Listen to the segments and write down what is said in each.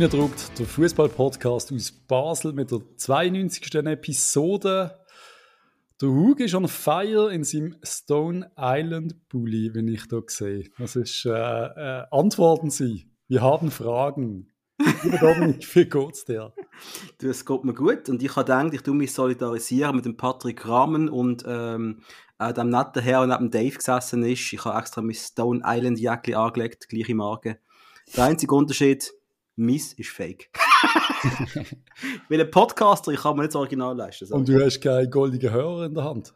Reingedruckt, der Fußball-Podcast aus Basel mit der 92. Episode. Der Hug ist on fire in seinem Stone Island Bully, wenn ich da sehe. Das ist äh, äh, Antworten Sie. Wir haben Fragen. Lieber Dominik, wie geht's dir? Du, es geht mir gut und ich habe gedacht, ich tue mich solidarisieren mit dem Patrick Rahmen und ähm, äh, dem netten Herr, der neben Dave gesessen ist. Ich habe extra mein Stone Island Jäckli angelegt, gleiche Marke. Der einzige Unterschied, Miss ist fake. Weil ein Podcaster, ich kann mir nicht das Original leisten. Und du hast keinen goldigen Hörer in der Hand?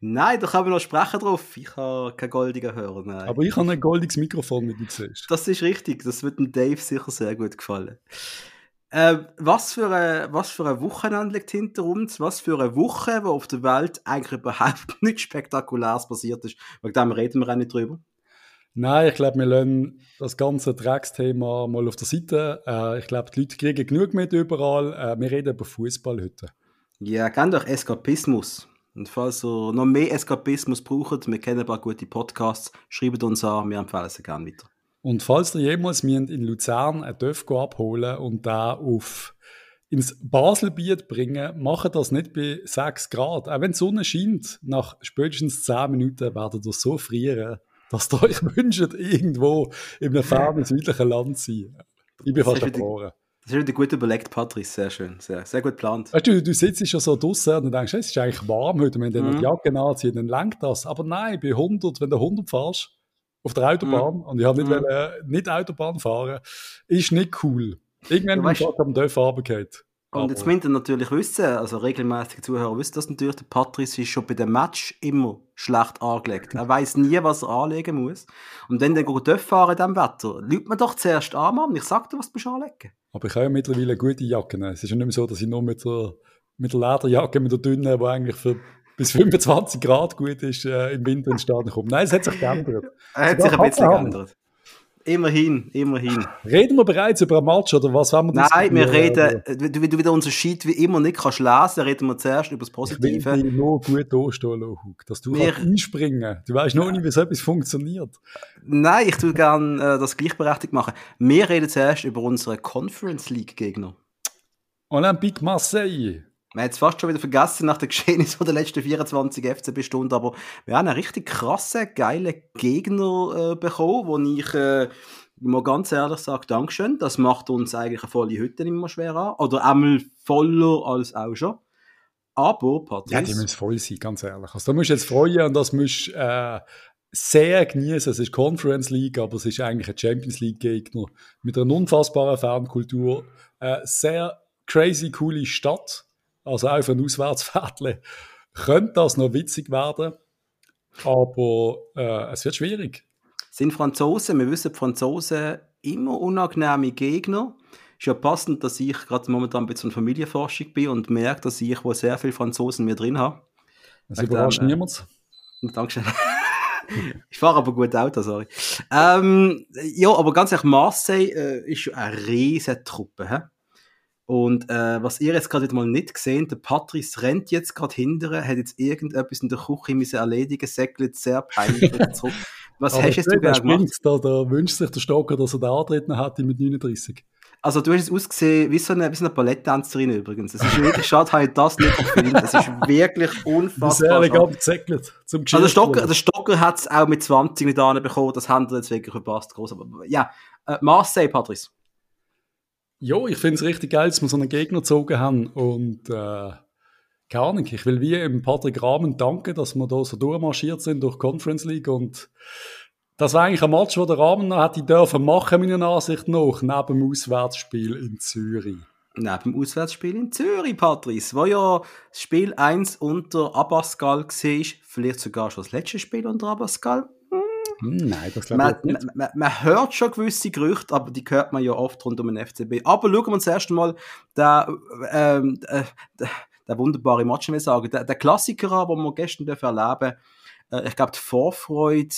Nein, da kann man noch sprechen drauf. Ich habe keinen goldigen Hörer. Nein. Aber ich habe ein goldiges Mikrofon, wie du siehst. Das ist richtig. Das wird dem Dave sicher sehr gut gefallen. Äh, was, für ein, was für ein Wochenende liegt hinter uns? Was für eine Woche, wo auf der Welt eigentlich überhaupt nichts Spektakuläres passiert ist. Wegen dem reden wir auch nicht drüber. Nein, ich glaube, wir lassen das ganze Drecksthema mal auf der Seite. Äh, ich glaube, die Leute kriegen genug mit überall. Äh, wir reden über Fußball heute. Ja, gerne doch Eskapismus. Und falls ihr noch mehr Eskapismus braucht, wir kennen ein paar gute Podcasts, schreibt uns an, wir empfehlen sie gerne weiter. Und falls ihr jemals in Luzern ein Döfgo abholen und da auf ins Baselbiet bringen, macht das nicht bei 6 Grad. Auch wenn die Sonne scheint, nach spätestens 10 Minuten werdet ihr so frieren dass ihr euch wünscht, irgendwo in einem fernen südlichen Land zu sein. Ich bin fast erfroren. Das ist wieder gut überlegt, Patrice. Sehr schön. Sehr, sehr gut geplant. Weißt du, du sitzt schon so draußen und denkst, es ist eigentlich warm heute, wenn du mhm. die Jacke anziehst, dann lenkt das. Aber nein, bei 100, wenn du 100 fährst, auf der Autobahn, mhm. und ich habe nicht, mhm. wollen, nicht Autobahn fahren, ist nicht cool. Irgendwann bin ich am Dörf runtergefallen. Und jetzt müsst ihr natürlich wissen, also regelmäßige Zuhörer wissen das natürlich, der Patrice ist schon bei dem Match immer schlecht angelegt. Er weiß nie, was er anlegen muss. Und wenn dann geht fahren in diesem Wetter, lügt man doch zuerst an, Mann. Ich sag dir, was du anlegen Aber ich habe ja mittlerweile gute Jacken. Es ist ja nicht mehr so, dass ich nur mit der, mit der Lederjacke, mit der dünnen, die eigentlich für bis 25 Grad gut ist, äh, im Winter ins Stadion komme. Nein, es hat sich geändert. Es hat sich ein bisschen geändert. Immerhin, immerhin. Reden wir bereits über einen Match oder was haben wir Nein, wir reden, wie du wieder unser Sheet wie immer nicht kannst lesen, reden wir zuerst über das Positive. Ich will dich nur gut anstehen, dass du wir, einspringen Du weißt noch nicht, wie so etwas funktioniert. Nein, ich tue gerne äh, das gleichberechtigt machen. Wir reden zuerst über unsere Conference League Gegner. Olympique Marseille. Man hat es fast schon wieder vergessen nach der Geschehnissen der letzten 24 FCB-Stunden, aber wir haben einen richtig krassen, geilen Gegner äh, bekommen, wo ich äh, mal ganz ehrlich sage, Dankeschön. Das macht uns eigentlich eine volle Hütte immer schwer an. Oder einmal voller als auch schon. Aber, Patrice... Ja, die müssen voll sein, ganz ehrlich. Also da musst du jetzt freuen und das musst äh, sehr genießen. Es ist Conference League, aber es ist eigentlich ein Champions League-Gegner mit einer unfassbaren Fankultur. Äh, sehr crazy, coole Stadt also auch für ein Auswärtsviertel, könnte das noch witzig werden. Aber äh, es wird schwierig. Sind Franzosen, wir wissen, Franzosen immer unangenehme Gegner. Ist ja passend, dass ich gerade momentan ein bisschen Familienforschung bin und merke, dass ich wo sehr viele Franzosen mir drin habe. Das überrascht äh, niemand. Dankeschön. ich fahre aber gut Auto, sorry. Ähm, ja, aber ganz ehrlich, Marseille äh, ist eine riesige Truppe. He? Und äh, was ihr jetzt gerade mal nicht gesehen, der Patrice rennt jetzt gerade hinterher, hat jetzt irgendetwas in der Küche müssen erledigen, säckelt sehr peinlich zurück. Was hast jetzt du gerne gemacht? Da, da wünscht sich der Stocker, dass er den Antritt noch hatte mit 39. Also du hast es ausgesehen wie so eine, wie so eine Balletttänzerin übrigens. Es ist wirklich schade, habe ich das nicht gefilmt. Es ist wirklich unfassbar. Sehr elegant gesäckelt zum also der Stocker, der Stocker hat es auch mit 20 nicht bekommen, das haben wir jetzt wirklich verpasst. Groß. Aber ja, äh, Marseille, Patrice. Ja, ich finde es richtig geil, dass wir so einen Gegner gezogen haben und äh, keine Ahnung, ich will wie im Patrick Rahmen danken, dass wir da so durchmarschiert sind durch Conference League und das war eigentlich ein Match, wo der Rahmen noch hätte dürfen machen, meiner Ansicht nach, neben dem Auswärtsspiel in Zürich. Neben dem Auswärtsspiel in Zürich, Patrice, wo ja Spiel 1 unter Abascal war, vielleicht sogar schon das letzte Spiel unter Abascal. Hm, nein, das glaube ich nicht. Man, man, man, hört schon gewisse Gerüchte, aber die hört man ja oft rund um den FCB. Aber schauen wir uns erst einmal den, ähm, den, den wunderbaren Match ich sagen. Der, der Klassiker an, den wir gestern erleben äh, ich glaube, die Vorfreude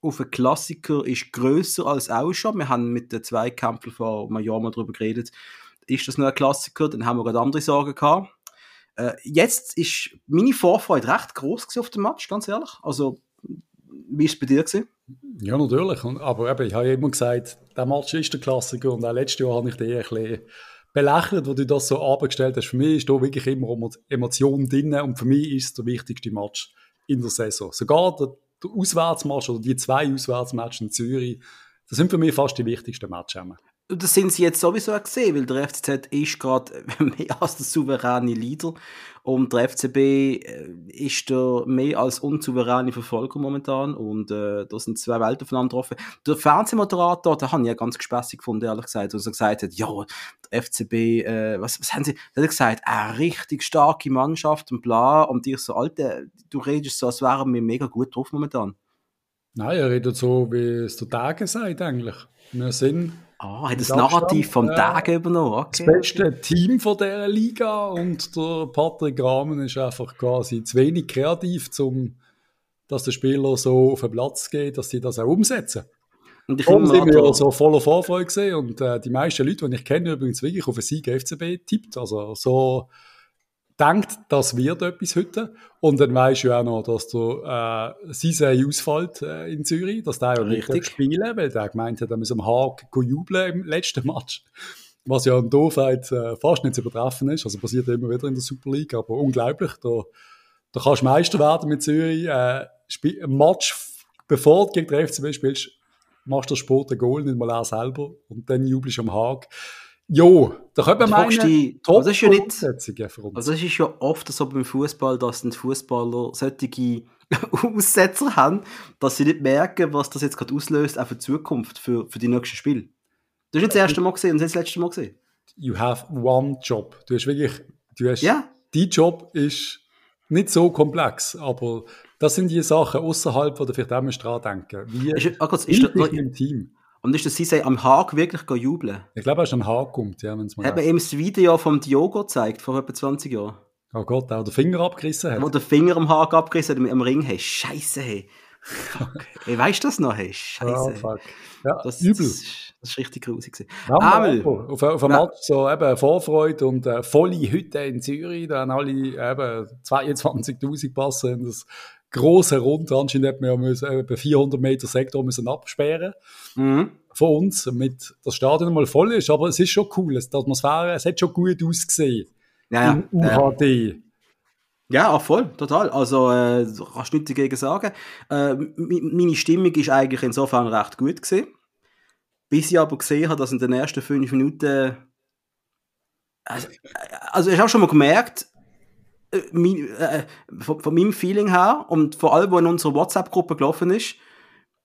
auf einen Klassiker ist grösser als auch schon. Wir haben mit den Zweikämpfen vor einem Jahr mal darüber geredet. Ist das nur ein Klassiker? Dann haben wir gerade andere Sorgen gehabt. Äh, jetzt ist meine Vorfreude recht groß auf dem Match, ganz ehrlich. Also Wie war es bei dir? Gewesen? Ja, natürlich. Aber eben, ich habe immer gesagt, der Match ist der Klassiker und auch letztes Jahr habe ich den ein bisschen belächelt, wo du das so abgestellt hast. Für mich ist da wirklich immer Emotion drin und für mich ist es der wichtigste Match in der Saison. Sogar der, der Auswärtsmatch oder die zwei Auswärtsmatches in Zürich, das sind für mich fast die wichtigsten Matches. Das sind sie jetzt sowieso gesehen, weil der FCZ ist gerade mehr als der souveräne Leader und der FCB äh, ist der mehr als unsouveräne Verfolger momentan und äh, da sind zwei Welten aufeinander offen. Der Fernsehmoderator, da habe ich ja ganz gespässig gefunden, ehrlich gesagt, wo er gesagt hat, ja, der FCB, äh, was, was haben sie, da hat er gesagt, eine richtig starke Mannschaft und bla und ich so, Alter, du redest so, als wären wir mega gut drauf momentan. Nein, er redet so, wie es der Tage sagt eigentlich. Wir sind Ah, hat das Narrativ vom äh, Tag übernommen. Okay. Das beste Team von dieser Liga und der Patrick Rahmen ist einfach quasi zu wenig kreativ, um dass der Spieler so auf den Platz geht, dass sie das auch umsetzen. Und ich Darum sind wir so voller Vorfreude gesehen und äh, die meisten Leute, die ich kenne, übrigens wirklich auf einen Sieg FCB tippt. Also so denkt, das wird etwas heute. Und dann weißt du auch noch, dass der äh, Sisei ausfällt äh, in Zürich, dass der ja nicht spielen weil der gemeint hat, er muss am Haag jubeln im letzten Match. Was ja an Doofheit äh, fast nicht zu übertreffen ist. Also passiert immer wieder in der Super League, aber unglaublich. Da, da kannst du Meister werden mit Zürich. Äh, ein Match, bevor du gegen den FCB spielst, machst du Sport ein Goal, nicht mal er selber. Und dann jubelst du am Haag. Jo, da könnte man meinen, die, top also ist ja nicht, Also es ist ja oft so beim Fußball, dass die Fußballer solche Aussetzer haben, dass sie nicht merken, was das jetzt gerade auslöst, auch für die Zukunft, für, für die nächsten Spiele. Du hast nicht das erste Mal gesehen und das letzte Mal gesehen. You have one job. Du hast wirklich, du hast, ja. dein Job ist nicht so komplex, aber das sind die Sachen außerhalb, wo du vielleicht auch dran denken Wie ist, ah, Gott, ist, ist, im Team? Und ist der Sisei am Haag wirklich jubeln? Ich glaube, er ist am Haag kommt, ja, wenn es mal. Hat man ihm das Video vom Diogo gezeigt, vor etwa 20 Jahren? Oh Gott, der den Finger abgerissen hat. Wo der Finger am Haag abgerissen hat, am Ring, hey, Scheiße, hey. Okay. weißt du das noch? Hey, Scheiße. Oh, fuck. Ja, das, übel. Das, das ist richtig grusig. Amel. Auf, auf einem Match so eben Vorfreude und äh, volle Hütte in Zürich, da haben alle eben 22.000 passen. Das große Rund. Anscheinend hat man ja müssen, etwa 400 Meter Sektor müssen absperren mhm. von uns, damit das Stadion mal voll ist. Aber es ist schon cool, die Atmosphäre, es hat schon gut ausgesehen. Ja, Im UHD. Ja. Ja, auch voll, total. Also, äh, kannst du nichts dagegen sagen. Äh, meine Stimmung ist eigentlich insofern recht gut gesehen. Bis ich aber gesehen habe, dass in den ersten fünf Minuten. Also, also ich habe schon mal gemerkt, äh, mein, äh, von, von, meinem Feeling her und vor allem, wo in unserer WhatsApp-Gruppe gelaufen ist,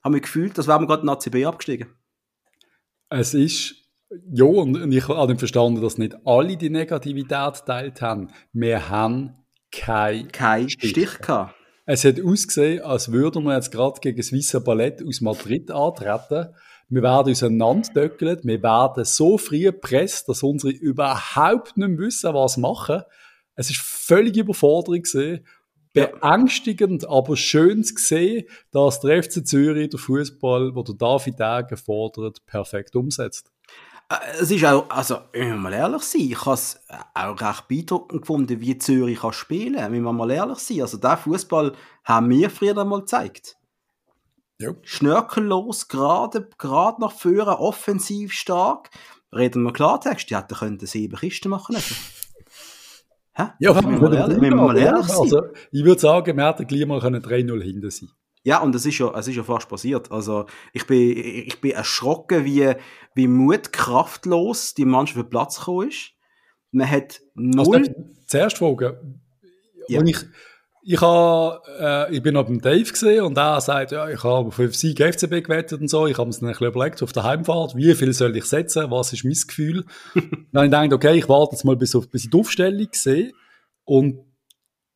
haben wir gefühlt, dass wären wir gerade in ACB abgestiegen. Es ist, ja, und ich habe verstanden, dass nicht alle die Negativität teilt haben. Wir haben keinen kein Stich, Stich gehabt. Es hat ausgesehen, als würden wir jetzt gerade gegen das Weiße Ballett aus Madrid antreten. Wir werden auseinanderdöckelt, wir werden so früh gepresst, dass unsere überhaupt nicht wissen, was machen. Es ist völlig Überforderung gesehen. Beängstigend, aber schön zu sehen, dass der FC Zürich den Fußball, wo der David Degen fordert, perfekt umsetzt. Äh, es ist auch, also, wenn wir mal ehrlich sein, ich habe es auch recht beeindruckend gefunden, wie Zürich kann spielen kann. Wenn wir mal ehrlich sein, also der Fußball haben wir früher einmal gezeigt. Ja. Schnörkellos, gerade, gerade nach vorne, offensiv stark. Reden wir Klartext, die hätten können sieben Kisten machen können. Hä? Ja, wenn wir, mal ehrlich, wir mal ehrlich sind. Also, ich würde sagen, wir hätten gleich mal 3-0 hinten sein ja, und es ist ja, es ist ja fast passiert. Also, ich bin, ich bin erschrocken, wie, wie mutkraftlos die Mannschaft für Platz gekommen ist. Man hat null... Also, zuerst fragen, ja. ich, ich, habe, äh, ich bin auf dem Dave gesehen und er sagt, ja, ich habe für Sieg FCB gewettet und so. Ich habe mir dann ein bisschen überlegt auf der Heimfahrt, wie viel soll ich setzen, was ist mein Gefühl. dann habe ich gedacht, okay, ich warte jetzt mal bis, auf, bis ich die Aufstellung sehe. Und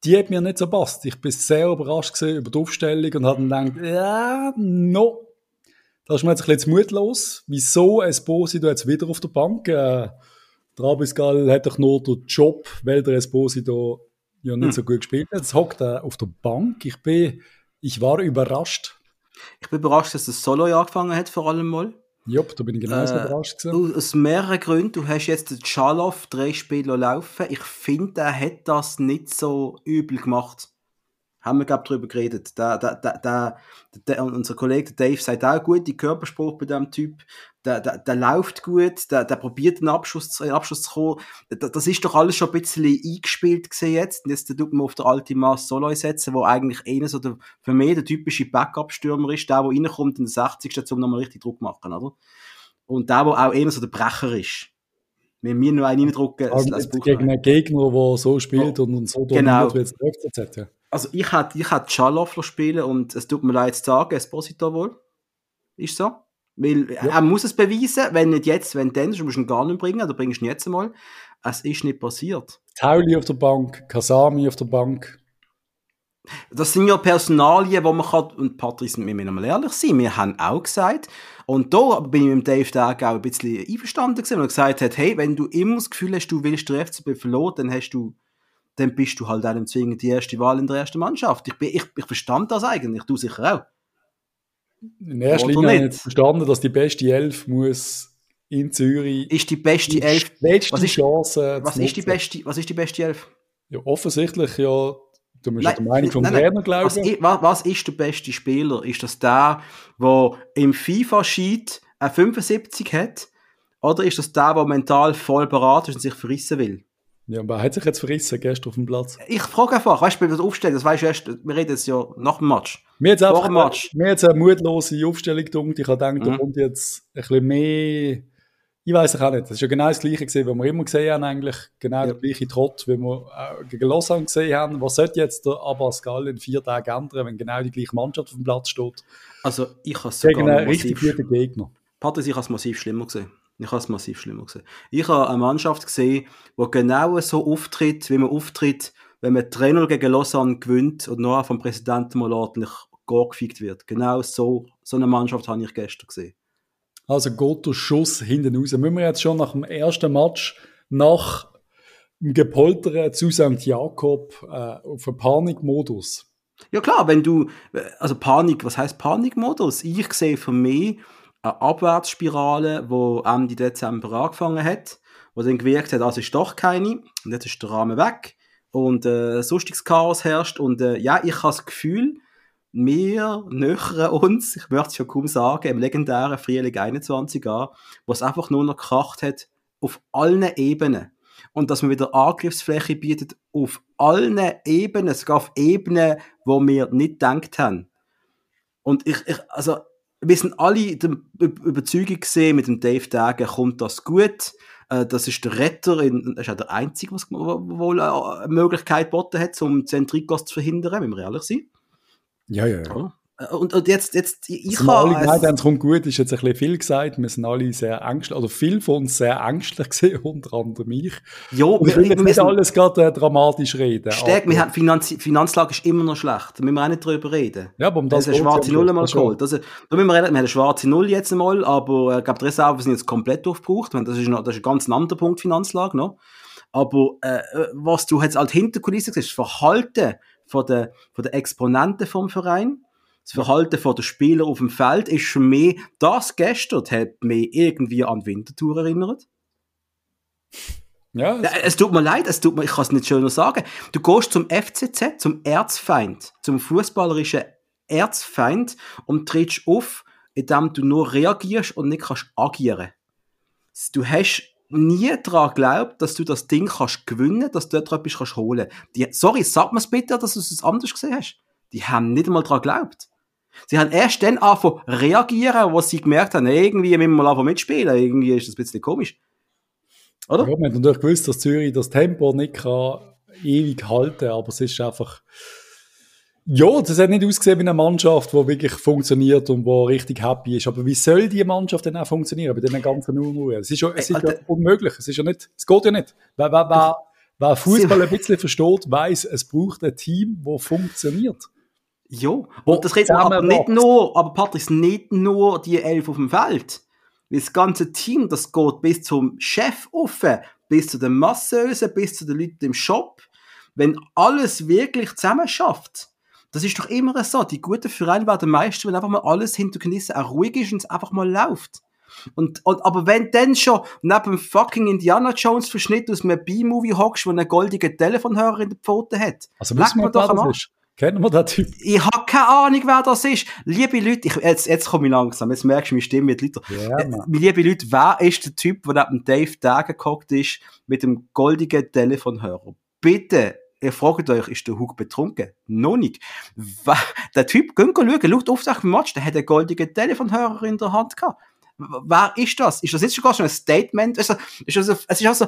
die hat mir nicht so passt. Ich bin sehr überrascht über die Aufstellung und habe dann gedacht, ja, no. Da ist mir jetzt ein bisschen mutlos. Wieso Esposito jetzt wieder auf der Bank? Äh, der Abisgal hat doch nur den Job, weil der Esposito ja nicht hm. so gut gespielt hat. Jetzt hockt er auf der Bank. Ich bin, ich war überrascht. Ich bin überrascht, dass das Solo angefangen hat, vor allem mal. Jupp, da bin ich genauso äh, überrascht. Gewesen. Aus mehreren Gründen. Du hast jetzt den Schalow drei Spiele laufen. Ich finde, er hat das nicht so übel gemacht. Haben wir, glaube darüber geredet. Der, der, der, der, der, unser Kollege Dave sagt auch gut, die Körperspruch bei dem Typ, der, der, der läuft gut, der, der probiert einen Abschluss, einen Abschluss zu kommen. Das ist doch alles schon ein bisschen eingespielt gesehen jetzt. Und jetzt tut man auf der alte Mass Soloy setzen, wo eigentlich einer so der, für mich der typische Backup-Stürmer ist, der, der reinkommt in der 60. um nochmal richtig Druck machen, oder? Und der, der auch einer so der Brecher ist. Wenn wir nur einen reindrücken, es gegen einen Gegner, der so spielt oh, und so genau. dominiert, wie es der FCZ, ja also ich hätte ich hätte Schaloffler spielen und es tut mir leid zu sagen, Esposito wohl. Ist so. Weil ja. er muss es beweisen, wenn nicht jetzt, wenn dann, du musst ihn gar nicht bringen, oder bringst du ihn jetzt einmal. Es ist nicht passiert. Tauli auf der Bank, Kasami auf der Bank. Das sind ja Personalien, wo man kann, und Patrice, wir müssen mal ehrlich sein, wir haben auch gesagt, und da bin ich mit Dave Tag auch ein bisschen einverstanden gewesen, weil er gesagt hat, hey, wenn du immer das Gefühl hast, du willst den FCB verloren, dann hast du dann bist du halt einem zwingend die erste Wahl in der ersten Mannschaft. Ich, ich, ich verstand das eigentlich, du sicher auch. In erster Linie habe ich verstanden, dass die beste Elf muss in Zürich. Ist die beste Elf. Letzte was ist, Chance. Was ist, die beste, was ist die beste Elf? Ja, offensichtlich ja. Du musst nein, der Meinung vom nein, Trainer glauben. Was, was, was, ist der beste Spieler? Ist das der, der im FIFA-Sheet eine 75 hat? Oder ist das der, der mental voll beraten ist und sich verrissen will? Ja, aber hat sich jetzt verrissen gestern auf dem Platz? Ich frage einfach, weißt du, wenn wir das aufstellen, das weißt du erst, wir reden jetzt ja nach dem Match. Mir jetzt einfach Match. Mir jetzt eine mutlose Aufstellung gedacht. Ich habe gedacht, mhm. da kommt jetzt ein bisschen mehr, ich weiß auch nicht, das ist ja genau das Gleiche gesehen, was wir immer gesehen haben eigentlich, genau ja. der gleiche Trott, wie wir äh, gegen Lausanne gesehen haben. Was sollte jetzt der Abascal in vier Tagen ändern, wenn genau die gleiche Mannschaft auf dem Platz steht? Also, ich habe es sogar Gegen einen richtig guten Gegner. Patrick, ich habe es massiv schlimmer gesehen. Ich habe es massiv schlimmer gesehen. Ich habe eine Mannschaft gesehen, die genau so auftritt, wie man auftritt, wenn man 3 gegen Lausanne gewinnt und noch vom Präsidenten mal ordentlich gefickt wird. Genau so, so eine Mannschaft habe ich gestern gesehen. Also geht der Schuss hinten raus. Müssen wir jetzt schon nach dem ersten Match nach dem Gepoltern zu St. Jakob äh, auf einen Panikmodus? Ja klar, wenn du, also Panik, was heißt Panikmodus? Ich sehe für mich eine Abwärtsspirale, die Ende Dezember angefangen hat, wo dann gewirkt hat, also ist doch keine, und jetzt ist der Rahmen weg und äh, sonstiges Chaos herrscht und äh, ja, ich habe das Gefühl, wir nähern uns, ich möchte es schon kaum sagen, im legendären Frühling 21 an, wo es einfach nur noch gekracht hat, auf allen Ebenen. Und dass man wieder Angriffsfläche bietet auf allen Ebenen, sogar auf Ebenen, wo wir nicht gedacht haben. Und ich, ich also, wir sind alle der Überzeugung gesehen, mit dem Dave Dagen kommt das gut. Äh, das ist der Retter, in, das ist auch der Einzige, was wohl eine Möglichkeit geboten hat, um Zentrikos zu verhindern, wenn wir ehrlich sind. Ja, ja, ja. Äh, und, und jetzt, jetzt, ich also habe... Alle gemeint, es kommt gut, ist jetzt ein bisschen viel gesagt. Wir sind alle sehr ängstlich, oder viele von uns sehr ängstlich gesehen, unter anderem ich. Ja, und ich will jetzt nicht alles gerade äh, dramatisch reden. Stark, wir haben Finanz Finanzlage ist immer noch schlecht. Da müssen wir auch nicht drüber reden. Ja, aber um das eine schwarze Null mal geholt. Also, da müssen wir, reden, wir haben eine schwarze Null jetzt einmal, aber äh, ich glaube, die Reserven sind jetzt komplett aufgebraucht. Das ist, noch, das ist ein ganz anderer Punkt, Finanzlage noch. Aber äh, was du jetzt als Hinterkulisse siehst, das Verhalten von der, von der Exponenten vom Verein, das Verhalten von der Spieler auf dem Feld ist für mich, das gestern hat mich irgendwie an Winterthur erinnert. Ja, es tut mir leid, es tut mir, ich kann es nicht schöner sagen. Du gehst zum FCZ, zum Erzfeind, zum fußballerischen Erzfeind und trittst auf, indem du nur reagierst und nicht kannst agieren. Du hast nie daran geglaubt, dass du das Ding kannst gewinnen, dass du etwas kannst holen. Die, sorry, sag mir bitte, dass du es anders gesehen hast. Die haben nicht einmal daran geglaubt. Sie haben erst dann angefangen reagieren, wo sie gemerkt haben, irgendwie müssen wir mal mitspielen. Irgendwie ist das ein bisschen komisch. Oder? Ja, man hat natürlich gewusst, dass Zürich das Tempo nicht kann ewig halten kann, aber es ist einfach. Ja, das hat nicht ausgesehen wie eine Mannschaft, die wirklich funktioniert und die richtig happy ist. Aber wie soll die Mannschaft denn auch funktionieren bei diesen ganzen Unruhe? Es ist ja, es ist ja unmöglich. Es ist ja nicht, es geht ja nicht. Wer, wer, wer, wer Fußball ein bisschen versteht, weiß, es braucht ein Team, das funktioniert. Ja, und das redet aber nicht nur, aber Patrick, nicht nur die elf auf dem Feld. Das ganze Team, das geht bis zum Chef offen, bis zu den Masseusen, bis zu den Leuten im Shop. Wenn alles wirklich zusammen schafft, das ist doch immer so. Die guten Vereine werden meistens, wenn einfach mal alles hinter Knissen auch ruhig ist und es einfach mal läuft. Und, und, aber wenn dann schon neben dem fucking Indiana Jones Verschnitt aus einem B-Movie hockst, wo einen goldigen Telefonhörer in der Pfote hat, also müssen wir doch am Arsch. Kennen wir den Typ? Ich habe keine Ahnung, wer das ist. Liebe Leute, ich, jetzt, jetzt komme ich langsam, jetzt merkst du, meine Stimme wird lauter. Mann. liebe Leute, wer ist der Typ, der neben Dave Dagger gehockt ist, mit dem goldigen Telefonhörer? Bitte, ihr fragt euch, ist der Hug betrunken? Noch nicht. Der Typ, geht schauen, laut Aufzeichnung im Match, der hat einen goldigen Telefonhörer in der Hand gehabt. Wer ist das? Ist das jetzt sogar schon ein Statement? Also, ist das, es ist also,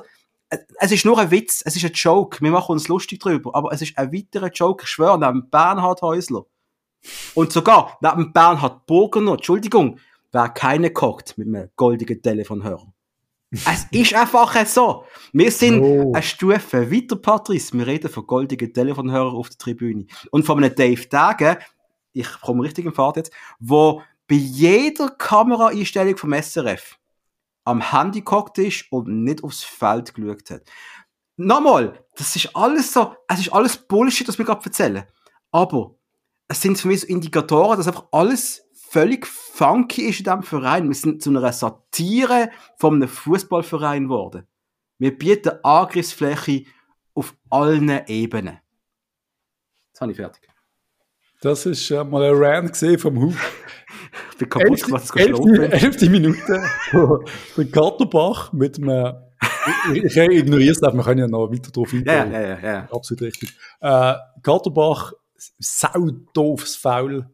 es ist nur ein Witz, es ist ein Joke. Wir machen uns lustig drüber, aber es ist ein weiterer Joke, ich schwöre, neben Bernhard Häusler. Und sogar neben Bernhard Burgener, Entschuldigung, wer keine kocht mit einem goldigen Telefonhörer. es ist einfach so. Wir sind No. eine Stufe weiter, Patrice. Wir reden von goldigen Telefonhörern auf der Tribüne. Und von einem Dave Dagen, ich komme richtig im Fahrt jetzt, wo bei jeder Kameraeinstellung vom SRF am Handy gehockt ist und nicht aufs Feld geschaut hat. Nochmal, das ist alles so, es ist alles Bullshit, was wir gerade erzählen. Aber es sind für mich so Indikatoren, dass einfach alles völlig funky ist in diesem Verein. Wir sind zu einer Satire von einem Fußballverein geworden. Wir bieten Angriffsfläche auf allen Ebenen. Jetzt habe ich fertig. Das ist äh, mal ein Rant gesehen vom Hug. Bin kaputt, Elfte, geschlafen elfte, elfte Minute. der Katterbach mit einem. Ich, ich ignoriere es einfach, wir können ja noch weiter drauf eingehen. ja, ja, ja. Absolut richtig. Äh, Katterbach, saudoofes Foul.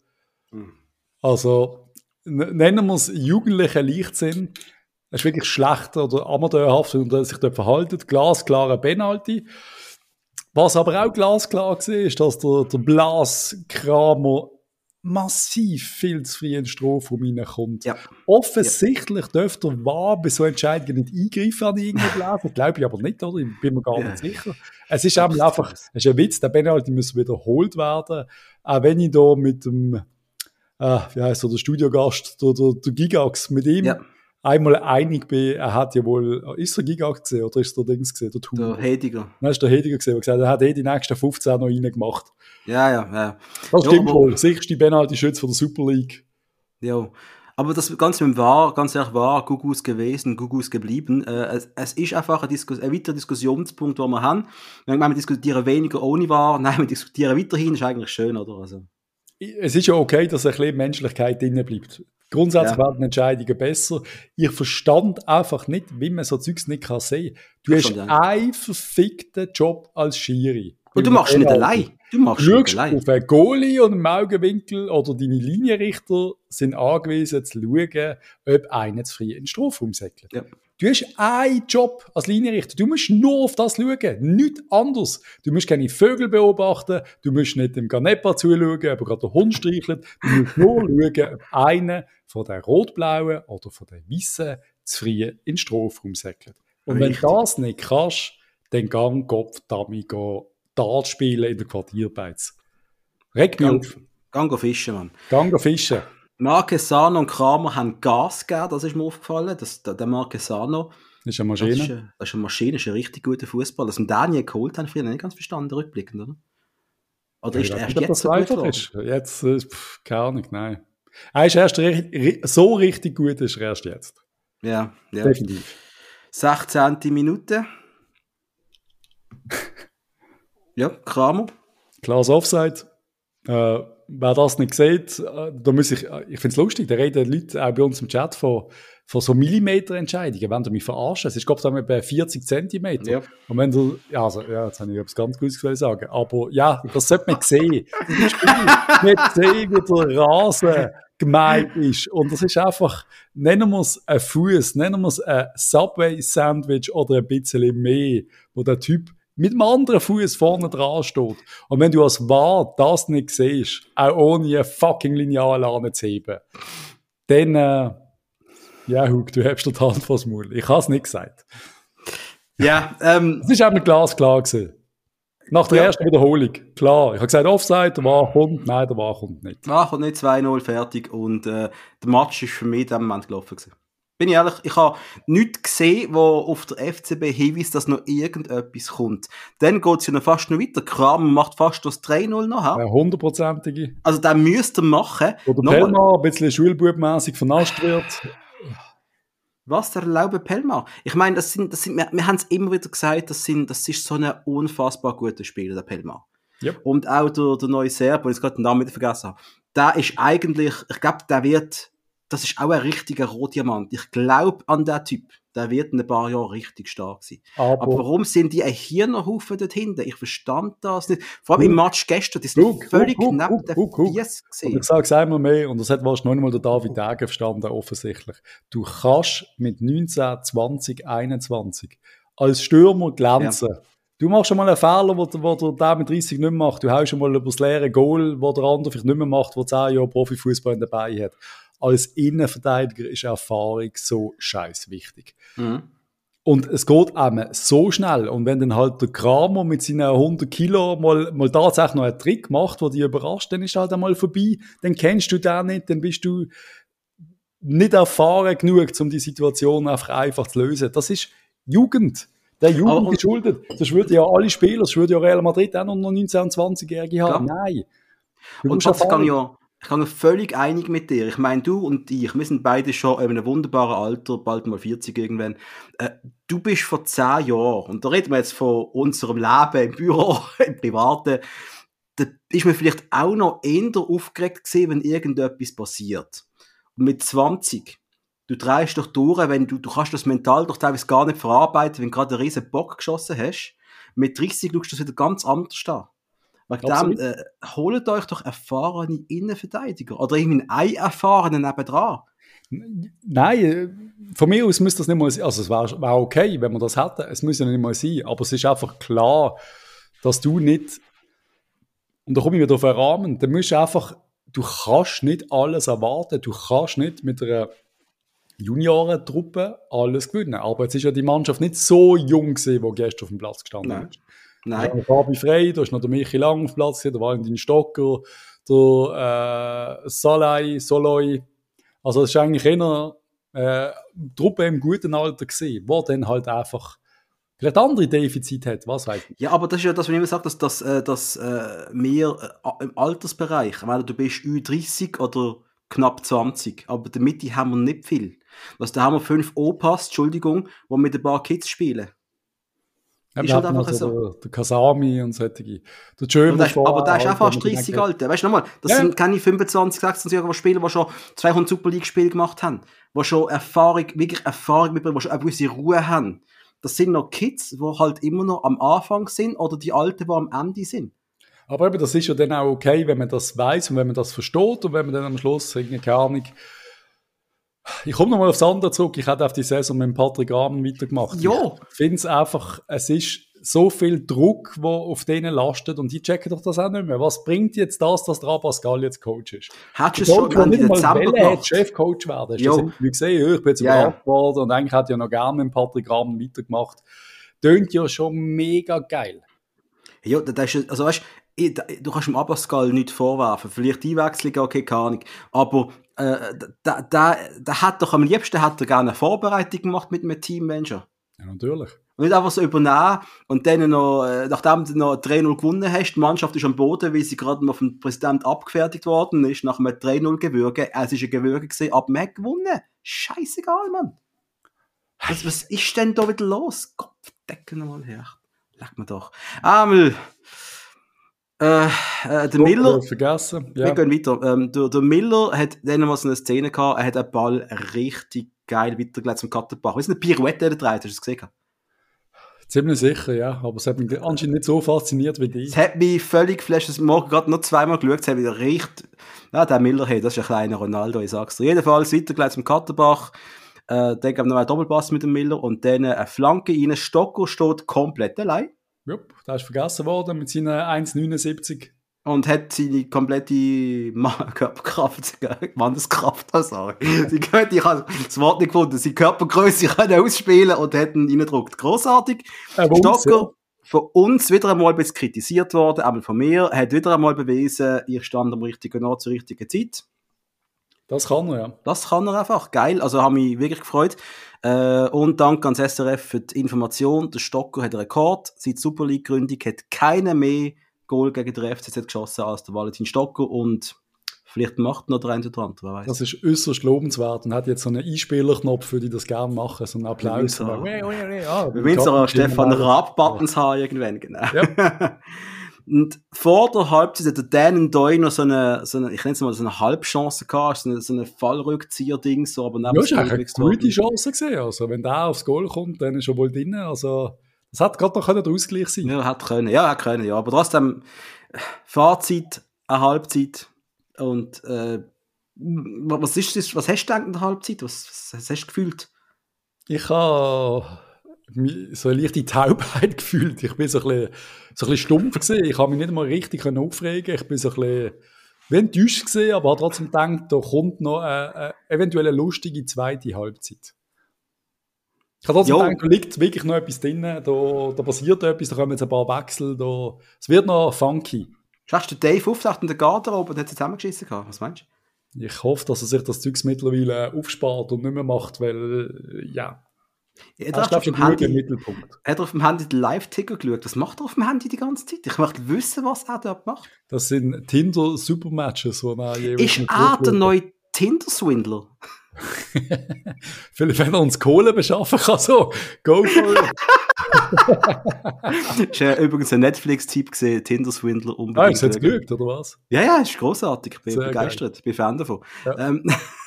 Mhm. Also, nennen wir es jugendlichen Leichtsinn. Es ist wirklich schlecht oder amateurhaft, und er sich dort verhalten. Glasklarer Penalty. Was aber auch glasklar war, ist, dass der, der Blas Kramer massiv viel zu früh in den Strafraum reinkommt. Ja. Offensichtlich dürfte der bei so Entscheidungen nicht eingreifen an irgendeinem Bläser. Glaube ich aber nicht, oder? Ich bin mir gar Ja. nicht sicher. Es ist einmal einfach, es ist ein Witz, der Penalty muss wiederholt werden. Auch wenn ich da mit dem, äh, wie heißt er, der Studiogast, der, der, der Gigax, mit ihm Ja. Einmal einig bin, er hat ja wohl, ist der Gigax gesehen oder ist der Dings gesehen, der Der Tour? Hediger. Nein, ist der Hediger gesehen, der gesagt hat, er hat eh die nächsten 15 noch reingemacht. Ja, ja, ja. Das Ja, stimmt aber- wohl. Sicherste Penalty-Schütz von der Super League. Ja. Aber das Ganze mit dem war, ganz ehrlich, war Gugus gewesen, Gugus geblieben. Äh, es, es ist einfach ein, Diskus ein weiterer Diskussionspunkt, den wir haben. Wir, wir diskutieren weniger ohne war, nein, wir diskutieren weiterhin, ist eigentlich schön, oder? Also, es ist ja okay, dass ein bisschen Menschlichkeit drin bleibt. Grundsätzlich Ja. werden Entscheidungen besser. Ich verstand einfach nicht, wie man so Zeugs nicht kann sehen. Du hast Verstand ich auch einen verfickten Job als Schiri. und du machst nicht allein. Du machst Du nicht allein. auf einen Goalie und im Augenwinkel oder deine Linienrichter sind angewiesen zu schauen, ob einer zu früh in den Strafraum säckelt. Ja. Du hast einen Job als Linienrichter. Du musst nur auf das schauen. Nichts anderes. Du musst keine Vögel beobachten. Du musst nicht dem Ganepa zuschauen, ob er gerade den Hund streichelt. Du musst nur schauen, ob einer von den rot-blauen oder von den weißen zu früh in den Strafraum säckelt. Und Richtig. wenn du das nicht kannst, dann gang Kopf Dummy Dart spielen in der Quartierbeiz. Reg mich Gang, auf. gang fischen, Mann. Gang fischen. Marquesano und Kramer haben Gas gegeben, das ist mir aufgefallen. Das, der, der Marquesano, Das ist eine das ist, Maschine. ein- das ist eine Maschine, das ist ein richtig guter Fußball. Das wir Daniel geholt haben, früher nicht ganz verstanden, rückblickend, oder? Oder ist Ich er erst jetzt so gut geworden? ist. Jetzt, äh, pff, keine Ahnung, nein. Er ist erst so richtig gut, ist er erst jetzt. Ja, ja. Definitiv. 16. Minute. Ja, Kramer. Klares Offside. Äh, wer das nicht sieht, äh, da muss ich, äh, ich finde es lustig, da reden Leute auch bei uns im Chat von, von so Millimeter-Entscheidungen, wenn du mich verarschen. Es ist, glaube ich, bei 40 Zentimeter. Ja. Und wenn du, ja, also, ja, jetzt habe ich etwas ganz Gutes wollen sagen, aber ja, das sollte man sehen. Man sehen, wie der Rasen gemeint ist. Und das ist einfach, nennen wir es ein Fuß, nennen wir es ein Subway-Sandwich oder ein bisschen mehr, wo der Typ mit dem anderen Fuß vorne dran steht. Und wenn du als Wahr das nicht siehst, auch ohne ein fucking Lineal anzuheben, dann, äh, ja, Hug, du hast dir die Hand vors Maul. Ich habe es nicht gesagt. Ja, ähm, Es ist eben glasklar gewesen. Nach der Ja. ersten Wiederholung. Klar. Ich habe gesagt, Offside, der war kommt. Nein, der war kommt nicht. Ach, und nicht 2-0 fertig und äh, der Match ist für mich in dem Moment gelaufen. Gewesen. Bin ich ehrlich, ich habe nichts gesehen, wo auf der FCB hinweist, dass noch irgendetwas kommt. Dann geht es ja noch fast noch weiter. Kramer macht fast das 3-0 nachher. Eine hundertprozentige. Also, den müsst ihr machen. Wo der Nochmal, Pelmer ein bisschen schulbubmässig vernascht wird. Was, der Laube Pelmar? Ich meine, das sind, das sind, wir, wir haben es immer wieder gesagt, das, sind, das ist so ein unfassbar guter Spieler, der Pelmar. Yep. Und auch der, der neue Serb, wo ich gerade den Namen wieder vergessen habe, der ist eigentlich, ich glaube, der wird, das ist auch ein richtiger Rohdiamant. Ich glaube an den Typ. Der wird in ein paar Jahren richtig stark sein. Aber, Aber warum sind die ein Hirnerhaufen dort hinten? Ich verstand das nicht. Vor allem uh, im Match gestern, die sind uh, völlig uh, neben uh, der uh, Fies gesehen. Ich sage es einmal mehr, und das hat wahrscheinlich noch einmal der David Degen verstanden, offensichtlich. Du kannst mit 19, 20, 21 als Stürmer glänzen. Ja. Du machst schon mal einen Fehler, wo, wo der mit 30 nicht macht. Du haust schon mal über das leere Goal, wo der andere vielleicht nicht mehr macht, wo 10 Jahre Profifußball dabei hat. Als Innenverteidiger ist Erfahrung so scheiß wichtig. Mhm. Und es geht einem so schnell. Und wenn dann halt der Kramer mit seinen 100 Kilo mal, mal tatsächlich noch einen Trick macht, der dich überrascht, dann ist halt einmal vorbei. Dann kennst du den nicht, dann bist du nicht erfahren genug, um die Situation einfach einfach zu lösen. Das ist Jugend der Jugend aber, geschuldet. Das würde ja alle Spieler, das würde ja Real Madrid auch noch 19- und 20-Jährige haben. Klar. Nein. und Schatz, ich kann ja, ich kann völlig einig mit dir. Ich meine, du und ich, wir sind beide schon in einem wunderbaren Alter, bald mal 40 irgendwann. Äh, du bist vor 10 Jahren, und da reden wir jetzt von unserem Leben im Büro, im Privaten, da ist man vielleicht auch noch eher aufgeregt gewesen, wenn irgendetwas passiert. Und mit 20 du drehst doch durch, wenn du, du kannst das mental doch teilweise gar nicht verarbeiten, wenn du gerade einen riesen Bock geschossen hast. Mit 30 schaust du das wieder ganz anders da. Wegen dem, äh, holt euch doch erfahrene Innenverteidiger. Oder irgendwie einen erfahrenen nebendran. Nein, äh, von mir aus müsste das nicht mal sein. Also, es wäre wär okay, wenn man das hätte. Es müsste nicht mal sein. Aber es ist einfach klar, dass du nicht, und da komme ich wieder auf einen Rahmen, dann musst du einfach, du kannst nicht alles erwarten. Du kannst nicht mit einer Juniorentruppe alles gewinnen. Aber jetzt ist ja die Mannschaft nicht so jung gewesen, die gestern auf dem Platz gestanden Nein. ist. Nein. Ja, Fabi Frey, da ist noch der Michi Lang auf Platz, der Valentin Stocker, der äh, Salai, Soloy. Also es ist eigentlich eher äh, Truppe im guten Alter gewesen, wo dann halt einfach vielleicht andere Defizite hat, was weiß ich. Ja, aber das ist ja das, was ich immer sage, dass, dass, äh, dass äh, wir äh, im Altersbereich, weil du bist Ü30 oder knapp 20, aber in der Mitte haben wir nicht viel. Also da haben wir fünf Opas, Entschuldigung, die mit ein paar Kids spielen. Ja, ist halt einfach so. Der, der Kasami und solche. Der ist, Aber der ist auch fast 30, Alter. Weißt du nochmal, das ja. sind keine 25, 26 Jahre Spieler, die schon 200 Super League-Spiele gemacht haben, die schon Erfahrung, wirklich Erfahrung mitbringen, die schon eine gewisse Ruhe haben. Das sind noch Kids, die halt immer noch am Anfang sind oder die Alten, die am Ende sind. Aber eben, das ist ja dann auch okay, wenn man das weiß und wenn man das versteht und wenn man dann am Schluss, keine Ahnung, ich komme nochmal aufs andere zurück. Ich hätte auf die Saison mit Patrick Rahmen weitergemacht. Ja. Ich finde es einfach, es ist so viel Druck, der auf denen lastet und die checken doch das auch nicht mehr. Was bringt jetzt das, dass der Abascal jetzt Coach ist? Hättest du es schon nicht mal Dezember Chefcoach werden? Du das gesehen? Ich bin jetzt ja, überrascht worden und eigentlich hätte ich ja noch gerne mit Patrick Rahmen weitergemacht. Tönt ja schon mega geil. Ja, das ist, also weißt, du kannst dem Abascal nicht vorwerfen. Vielleicht Einwechslung, okay, keine Ahnung. Aber äh, da, da, da hat doch am liebsten hat er gerne eine Vorbereitung gemacht mit einem Teammanager. Ja, natürlich. Und nicht einfach so übernehmen und dann noch, äh, nachdem du noch 3-0 gewonnen hast, die Mannschaft ist am Boden, weil sie gerade noch vom Präsident abgefertigt worden ist, nach einem 3-0 Gewürge. Es ist ein Gewürge gesehen, aber man hat gewonnen. Scheißegal, Mann. Was, was ist denn da wieder los? Gott, deckel mal her. Leg mir doch. Amel. Äh, äh, der Miller. Vergessen. Ja. Wir gehen weiter. Ähm, der, der, Miller hat dann mal so eine Szene gehabt, er hat den Ball richtig geil weitergelegt zum Kattenbach. Wie ist eine Pirouette der dreht, hast du es gesehen? Ziemlich sicher, ja. Aber es hat mich anscheinend nicht so fasziniert wie dich. Es hat mich völlig geflasht. Ich morgen gerade noch zweimal geschaut, es hat wieder richtig. Ja, der Miller, hey, das ist ein kleiner Ronaldo, ich sag's dir. Jedenfalls weitergelegt zum Kattenbach. Äh, dann gab es noch einen Doppelpass mit dem Miller und dann eine Flanke rein. Stocker steht komplett allein. Jupp, der ist vergessen worden mit seinen 1,79. Und hat seine komplette Körperkraft, Manneskraft, also. Sie könnte, ich habe das Wort nicht gefunden, seine Körpergröße können ausspielen und hat ihn reingedruckt. Grossartig. Stocker, von uns wieder einmal kritisiert worden, aber von mir, hat wieder einmal bewiesen, ich stand am richtigen Ort zur richtigen Zeit. Das kann er, ja. Das kann er einfach. Geil. Also, habe mich wirklich gefreut. Äh, und danke ans SRF für die Information. Der Stocker hat einen Rekord. Seit Super League-Gründung hat keiner mehr Goal gegen den FCZ geschossen als der Valentin Stocker. Und vielleicht macht noch der eine oder andere, wer weiß. Das ist äußerst lobenswert und hat jetzt so einen Einspielerknopf, für die das gerne machen, so einen Applaus. Wir müssen auch Stefan Raab-Buttons haben irgendwann, genau. Ja. Und vor der Halbzeit hat der Dan Doy noch so eine, so eine, ich nenne es mal so eine Halbchance gehabt, so eine, so eine Fallrückzieher-Ding, so, aber Ja, ist eine gute Chance gesehen. Also, wenn der aufs Goal kommt, dann ist er wohl drin. Also, das hat gerade noch der Ausgleich sein. Ja, hat können. Ja, hat können, ja. Aber trotzdem, Fazit, eine Halbzeit. Und, äh, was ist das, was hast du gedacht in der Halbzeit? Was, was, was hast du gefühlt? Ich habe so eine leichte Taubheit gefühlt. Ich bin so ein bisschen, so ein bisschen stumpf gesehen. Ich habe mich nicht mal richtig aufregen Ich bin so ein bisschen enttäuscht gesehen, aber habe trotzdem gedacht, da kommt noch eine, eine eventuell lustige zweite Halbzeit. Ich habe trotzdem gedacht, da liegt wirklich noch etwas drin, da, da passiert etwas, da kommen jetzt ein paar Wechsel, da, es wird noch funky. Hast du Dave aufgedacht in der Garderobe und hat sie zusammengeschissen gehabt? Was meinst du? Ich hoffe, dass er sich das Zeugs mittlerweile aufspart und nicht mehr macht, weil, ja, hat er, auf dem Handy, hat er auf dem Handy den Live-Ticker geschaut? Was macht er auf dem Handy die ganze Zeit? Ich möchte wissen, was er dort macht. Das sind Tinder-Supermatches, wo er jeweils Ist er der neue Tinder-Swindler? Vielleicht, wenn er uns Kohle beschaffen kann, so, go for it. ist ja übrigens ein Netflix-Typ gesehen, Tinder-Swindler unbedingt. Ah, ist jetzt gelügt, oder was? Ja, ja, ist großartig. Ich bin Sehr begeistert. Ich bin Fan davon. Ja. Ähm,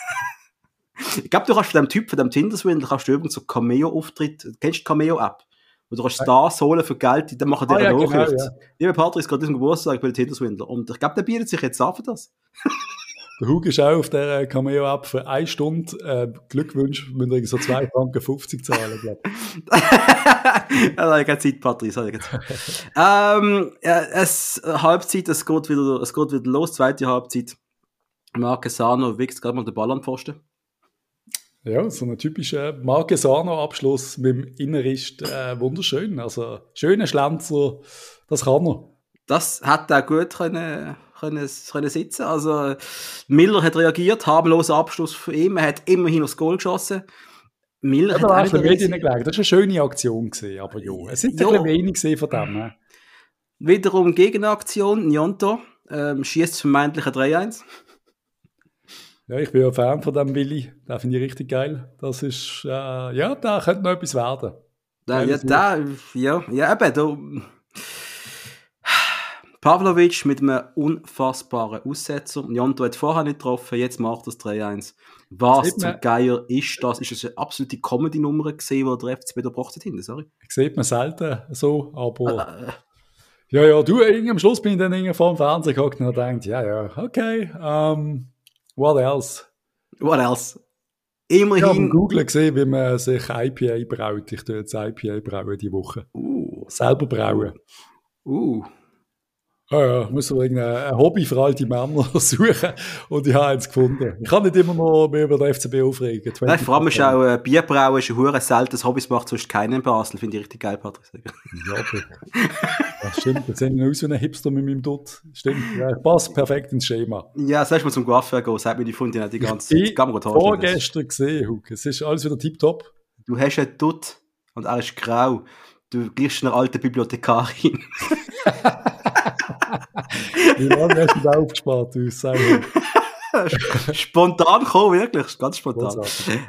ich glaube, du kannst von dem Typ, von dem Tinder-Swindler, kannst du übrigens so Cameo-Auftritt, kennst du die Cameo-App? Wo du kannst Stars holen für Geld, dann machen die ah, ja, genau, ja. Lieber Patrick, gerade diesem Geburtstag, ich bin Tinder-Swindler. Und ich glaube, der bietet sich jetzt an für das. Der Hug ist auch auf der Cameo-App für eine Stunde. Äh, Glückwunsch, müssen wir so 2,50 Franken zahlen, glaube ich. habe Zeit, Patrick. ähm, ja, es, Halbzeit, es geht, wieder, es geht wieder los, zweite Halbzeit. Marquesano wächst gerade mal den Ball an den Pfosten. Ja, so ein typischer Marquesano-Abschluss mit dem Innerist, äh, wunderschön. Also, schöner Schlenzer, das kann er. Das hat er gut können, können, können sitzen. Also, Miller hat reagiert, harmloser Abschluss für ihn. Er hat immerhin aufs Goal geschossen. Miller ja, hat auch nicht Das war eine schöne Aktion, gewesen, aber ja, es sind ein bisschen wenig von dem. Ne? Wiederum Gegenaktion, Njonto ähm, schießt vermeintlich ein 3-1. Ja, ich bin ja Fan von dem Willi. Den finde ich richtig geil. Das ist, äh, ja, da könnte noch etwas werden. Da, ja, da, ja, ja, eben, da. Pavlovic mit einem unfassbaren Aussetzer. Jonto hat vorher nicht getroffen, jetzt macht das 3-1. Was zum Geier ist das? Ist das eine absolute Comedy-Nummer gesehen, die der FCB da gebracht hat hinten, sorry? Sieht man selten so, aber... Äh, äh. ja, ja, du, am Schluss bin ich dann vor dem Fernseher geguckt und habe gedacht, ja, ja, okay, ähm, What else? What else? Immerhin. Ich habe Google gesehen, wie man sich IPA braut. Ich tue jetzt IPA brauen die Woche. Uh. Selber brauen. Uh. Ja, ja, ich muss so ein Hobby für alte Männer suchen und ich habe eins gefunden. Ich kann nicht immer noch mehr über den FCB aufregen. Nein, vor allem ist auch äh, Bierbrauen ist ein hure seltenes Hobby, das macht sonst keinen in Basel. Finde ich richtig geil, Patrick. Ja, aber, das stimmt. Jetzt sehe ich aus wie ein Hipster mit meinem Dutt. Stimmt, ja, passt perfekt ins Schema. Ja, sagst mal zum Coiffeur gehen, sagt mir die Fundin die ganze Zeit. Ich habe vorgestern gesehen, Huck. Es ist alles wieder tiptop. Du hast einen Dutt und er ist grau. Du gleichst einer alten Bibliothekarin. Wie lange hast du da aufgespart, du sagen? spontan kommen, wirklich, ganz spontan.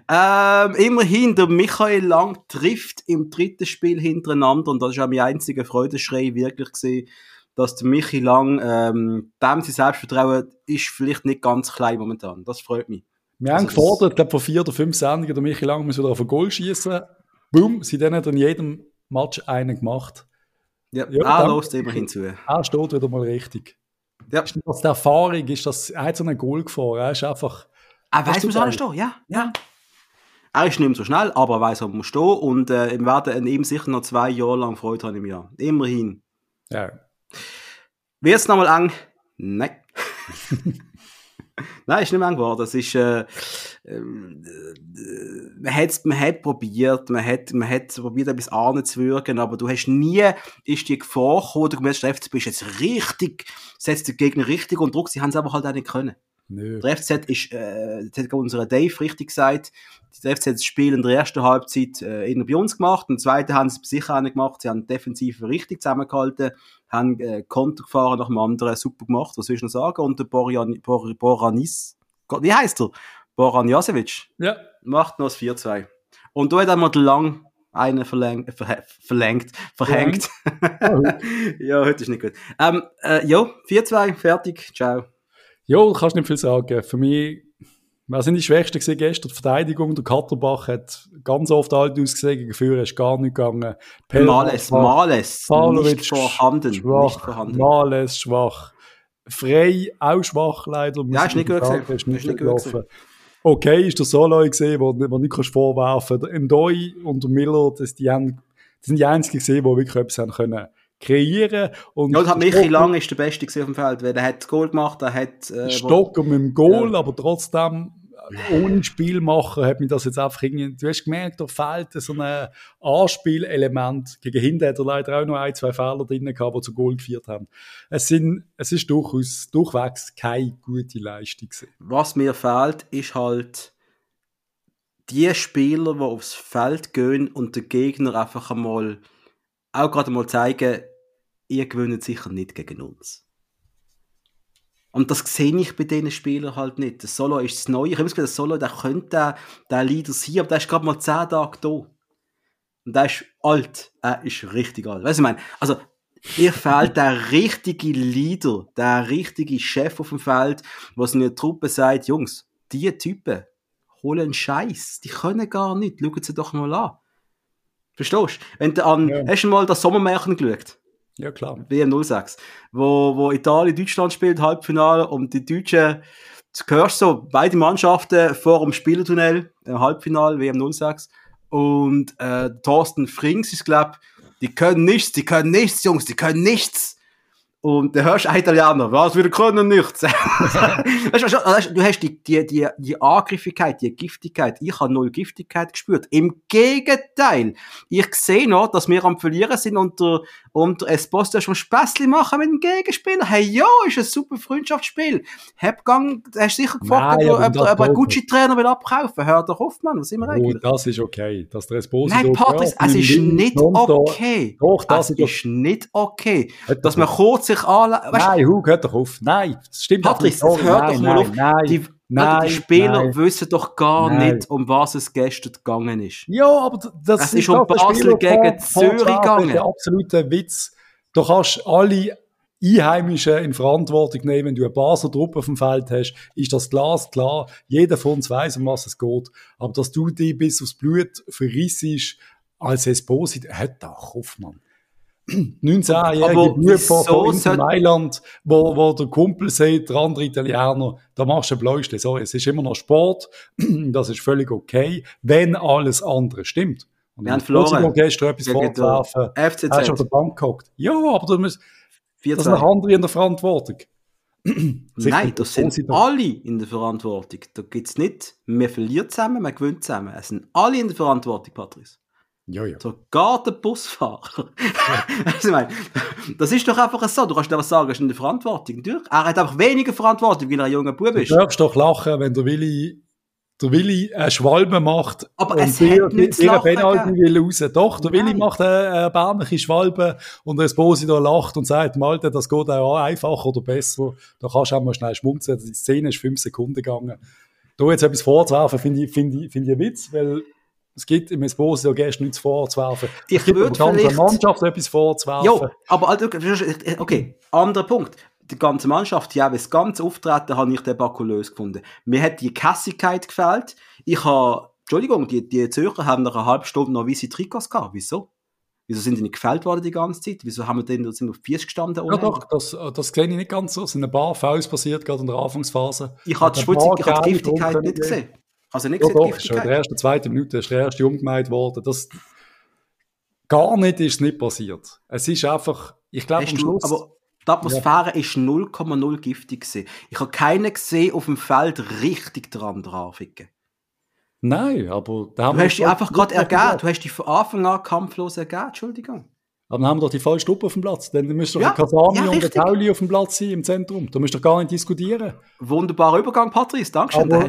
Ähm, immerhin, der Michael Lang trifft im dritten Spiel hintereinander und das ist auch mein einziger Freudeschrei wirklich gesehen, dass der Michi Lang, ähm, dem sein Selbstvertrauen ist vielleicht nicht ganz klein momentan. Das freut mich. Wir also haben gefordert, ich glaube vor vier oder fünf Sendungen, der Michi Lang muss wieder auf ein Goal schießen. Boom, sie dann hat in jedem Match einen gemacht. Ja, ja er lässt immerhin zu. Er steht wieder mal richtig. Ja. Ist das die Erfahrung? Ist das, er hat so einen Goal gefahren. Er ist einfach. Er weiß, was er stehen. Ja, ja. Er ist nicht mehr so schnell, aber er weiß, er muss stehen. Und äh, wir werden ihm sicher noch zwei Jahre lang Freude haben im Jahr. Immerhin. Ja. Wird es nochmal eng? Nein. Nein, ist nicht mehr geworden. Das ist, äh, äh, man hat, man hat probiert, man hat, man hat probiert, etwas anzuwirken, aber du hast nie, ist die Gefahr gekommen, du merkst, der FCB ist jetzt richtig, setzt den Gegner richtig unter Druck, sie haben es aber halt auch nicht können. Nö. Der FCZ ist, äh, das hat unser Dave richtig gesagt, der FCZ das Spiel in der ersten Halbzeit äh, bei uns gemacht, in der zweiten haben sie es sicher auch nicht gemacht, sie haben defensiv richtig zusammengehalten, haben äh, Konter gefahren nach dem anderen, super gemacht, was soll ich noch sagen, und der Borjan, Bor, Boranis, wie heißt er? Boran Jasevic. Ja. Macht noch das 4-2. Und da hat einmal lang einen verläng ver verlängert, verhängt. ja, heute ist nicht gut. Ähm, äh, ja, 4-2, fertig, ciao. Ja, du kannst nicht viel sagen. Für mich, wer sind die Schwächsten gesehen gestern? Die Verteidigung, der Katterbach hat ganz oft alt ausgesehen, gegen Führer ist gar nicht gegangen. Males, Males, Pavlovic, nicht vorhanden, schwach, nicht vorhanden. Males, schwach. Frei, auch schwach leider. Ja, ist nicht gut gewesen. Ist nicht, Ist nicht gut gelaufen. Okay, ist der Soloy gesehen, wo, wo nicht kannst vorwerfen. Der Ndoi und der Miller, das, die, haben, die sind die einzigen gesehen, die wirklich etwas haben können kreieren. Und Ja, hat Michi Lang ist der Beste auf dem Feld, weil der hat das Goal gemacht, er hat, äh, Stocker mit dem Goal, aber trotzdem äh, ohne Spielmacher hat mir das jetzt einfach irgendwie, du hast gemerkt, da fehlt so ein Anspielelement. Gegen hinten hat er leider auch noch ein, zwei Fehler drin gehabt, die zu Goal geführt haben. Es sind, es ist durchaus, durchwegs keine gute Leistung gewesen. was mir fehlt, ist halt die Spieler, die aufs Feld gehen und den Gegner einfach einmal auch gerade mal zeigen, ihr gewinnt sicher nicht gegen uns. Und das sehe ich bei diesen Spielern halt nicht. Der Solo ist das Neue. Ich habe Gefühl, der Solo, der könnte der, der Leader sein, aber der ist gerade mal 10 Tage da. Und der ist alt. Er ist richtig alt. Weißt du, ich meine, also, ihr fehlt der richtige Leader, der richtige Chef auf dem Feld, was in der Truppe sagt, Jungs, die Typen holen Scheiß. Die können gar nicht. Schauen sie doch mal an. Verstehst du? Wenn du an, Ja. hast du mal das Sommermärchen geschaut? Ja, klar. WM 06, wo, wo Italien Deutschland spielt, Halbfinale, und die Deutschen, du hörst so, beide Mannschaften vor dem Spielertunnel, im Halbfinale, WM 06, und äh, Thorsten Frings ist, glaub, die können nichts, die können nichts, Jungs, die können nichts. Und da hörst du einen Italiener, was, wir können nichts. weißt, du, du, du, du hast die, die, die, die Angriffigkeit, die Giftigkeit. Ich habe null Giftigkeit gespürt. Im Gegenteil. Ich sehe noch, dass wir am Verlieren sind und der, und der Esposito schon Späßli machen mit dem Gegenspieler. Hey, ja, ist ein super Freundschaftsspiel. Hab gang, hast sicher gefragt, Nein, ob, ob, das ob einen geht Gucci-Trainer will abkaufen. Hör doch auf, Mann. Was sind wir Oh, eigentlich? das ist okay. Dass der Esposito Nein, Patrice, ja, es ist nicht okay. Doch, das es ist ist nicht okay. Dass man kurz sich anlegt. Weißt, Nein, Hug, hört doch auf. Nein, das stimmt jetzt nicht. hört nein, doch mal nein, auf. Nein, die, nein, die Spieler nein. wissen doch gar nicht, um was es gestern gegangen ist. Ja, aber das Es ist um Basel gegen Zürich gegangen. ist Der absolute Witz. Du kannst alle Einheimischen in Verantwortung nehmen. Wenn du eine Basler Truppe auf dem Feld hast, ist das glasklar. Jeder von uns weiß, um was es geht. Aber dass du dich bis aufs Blut verrissest als Esposito, hat doch Hoffmann. 19-jährige Aber Bub von, wieso von Mailand, wo, wo der Kumpel sagt, der andere Italiener, da machst du ein Bläuschte. Sorry, es ist immer noch Sport, das ist völlig okay, wenn alles andere stimmt. Und Wir haben verloren. gestern etwas vorzuwerfen, FCZ. hast du auf der Bank gehockt. Ja, aber du musst, das sind 4-2. noch andere in der Verantwortung. Nein, das sind alle in der Verantwortung. Da gibt's nicht, wir verlieren zusammen, wir gewinnen zusammen. Es sind alle in der Verantwortung, Patrice. Ja, ja. Sogar der Busfahrer. also, ich meine, das ist doch einfach so. Du kannst einfach sagen, er ist in der Verantwortung. Natürlich. Er hat einfach weniger Verantwortung, weil er ein junger Bub Du ist. darfst doch lachen, wenn der Willi, der Willi eine Schwalbe macht Aber und es dir, hat nichts zu lachen will raus. Doch, der Willi Nein. macht eine, eine bärmliche Schwalbe und der Esposito lacht und sagt, Malte, das geht auch einfacher oder besser. Da kannst du auch mal schnell schmunzeln. Die Szene ist fünf Sekunden gegangen. Da jetzt etwas vorzuwerfen, finde ich, finde ich, finde ich ein Witz, weil es gibt im Esposito gestern nichts vorzuwerfen. Ich es gibt würde vielleicht- Mannschaft etwas vorzuwerfen. Ja, aber also, okay, anderer Punkt. Die ganze Mannschaft, ja, das ganze Auftreten habe ich debakulös gefunden. Mir hat die Kässigkeit gefällt. Ich habe, Entschuldigung, die, die Zürcher haben nach einer halben Stunde noch weiße Trikots gehabt. Wieso? Wieso sind die nicht gefällt worden die ganze Zeit? Wieso haben wir denn sind auf Fies gestanden? Ja doch, das, das sehe ich nicht ganz so. Es sind ein paar Fouls passiert, gerade in der Anfangsphase. Ich habe die, Ein paar Schmutzig, ich habe die Giftigkeit nicht gesehen. Also nicht Ja, doch, schon in der Giftigkeit. ersten, zweiten Minute ist der erste umgemeint worden. Das, gar nicht ist nicht passiert. Es ist einfach, ich glaube, am du, Schluss, aber die Atmosphäre ist 0,0 giftig gewesen. Ich habe keinen gesehen auf dem Feld richtig dran draufhicken. nein, aber da haben Du wir hast dich einfach gerade ergeben. Du hast dich von Anfang an kampflos ergeben. Entschuldigung. Aber dann haben wir doch die falsche Truppe auf dem Platz. Dann müsste doch Ja, der Kasami ja, und der. Tauli auf dem Platz sein im Zentrum. Da müsst ihr gar nicht diskutieren. Wunderbarer Übergang, Patrice. Dankeschön. Aber.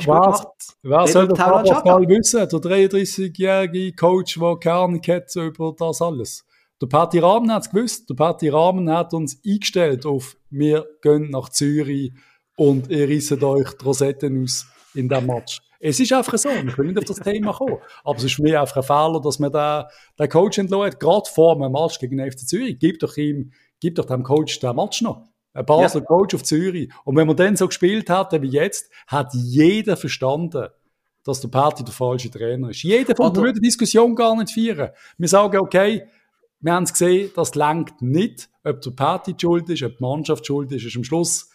Wer Reden soll das Schaka? mal wissen? Der 33-jährige Coach, der keine Ahnung hat über das alles. Der Patti Rahmen hat es gewusst. Der Patti Rahmen hat uns eingestellt auf wir gehen nach Zürich und ihr risset euch die Rosetten aus in diesem Match. Es ist einfach so, wir können nicht auf das Thema kommen. Aber es ist mich einfach ein Fehler, dass man den, den Coach entlassen hat, gerade vor einem Match gegen den FC Zürich. Gib doch ihm, gib doch dem Coach den Match noch. Ein Basler ja. Coach auf Zürich. Und wenn man dann so gespielt hat wie jetzt, hat jeder verstanden, dass der Party der falsche Trainer ist. Jeder von uns würde die Diskussion gar nicht führen. Wir sagen, okay, wir haben es gesehen, das lenkt nicht, ob der Party schuld ist, ob die Mannschaft schuld ist, ist am Schluss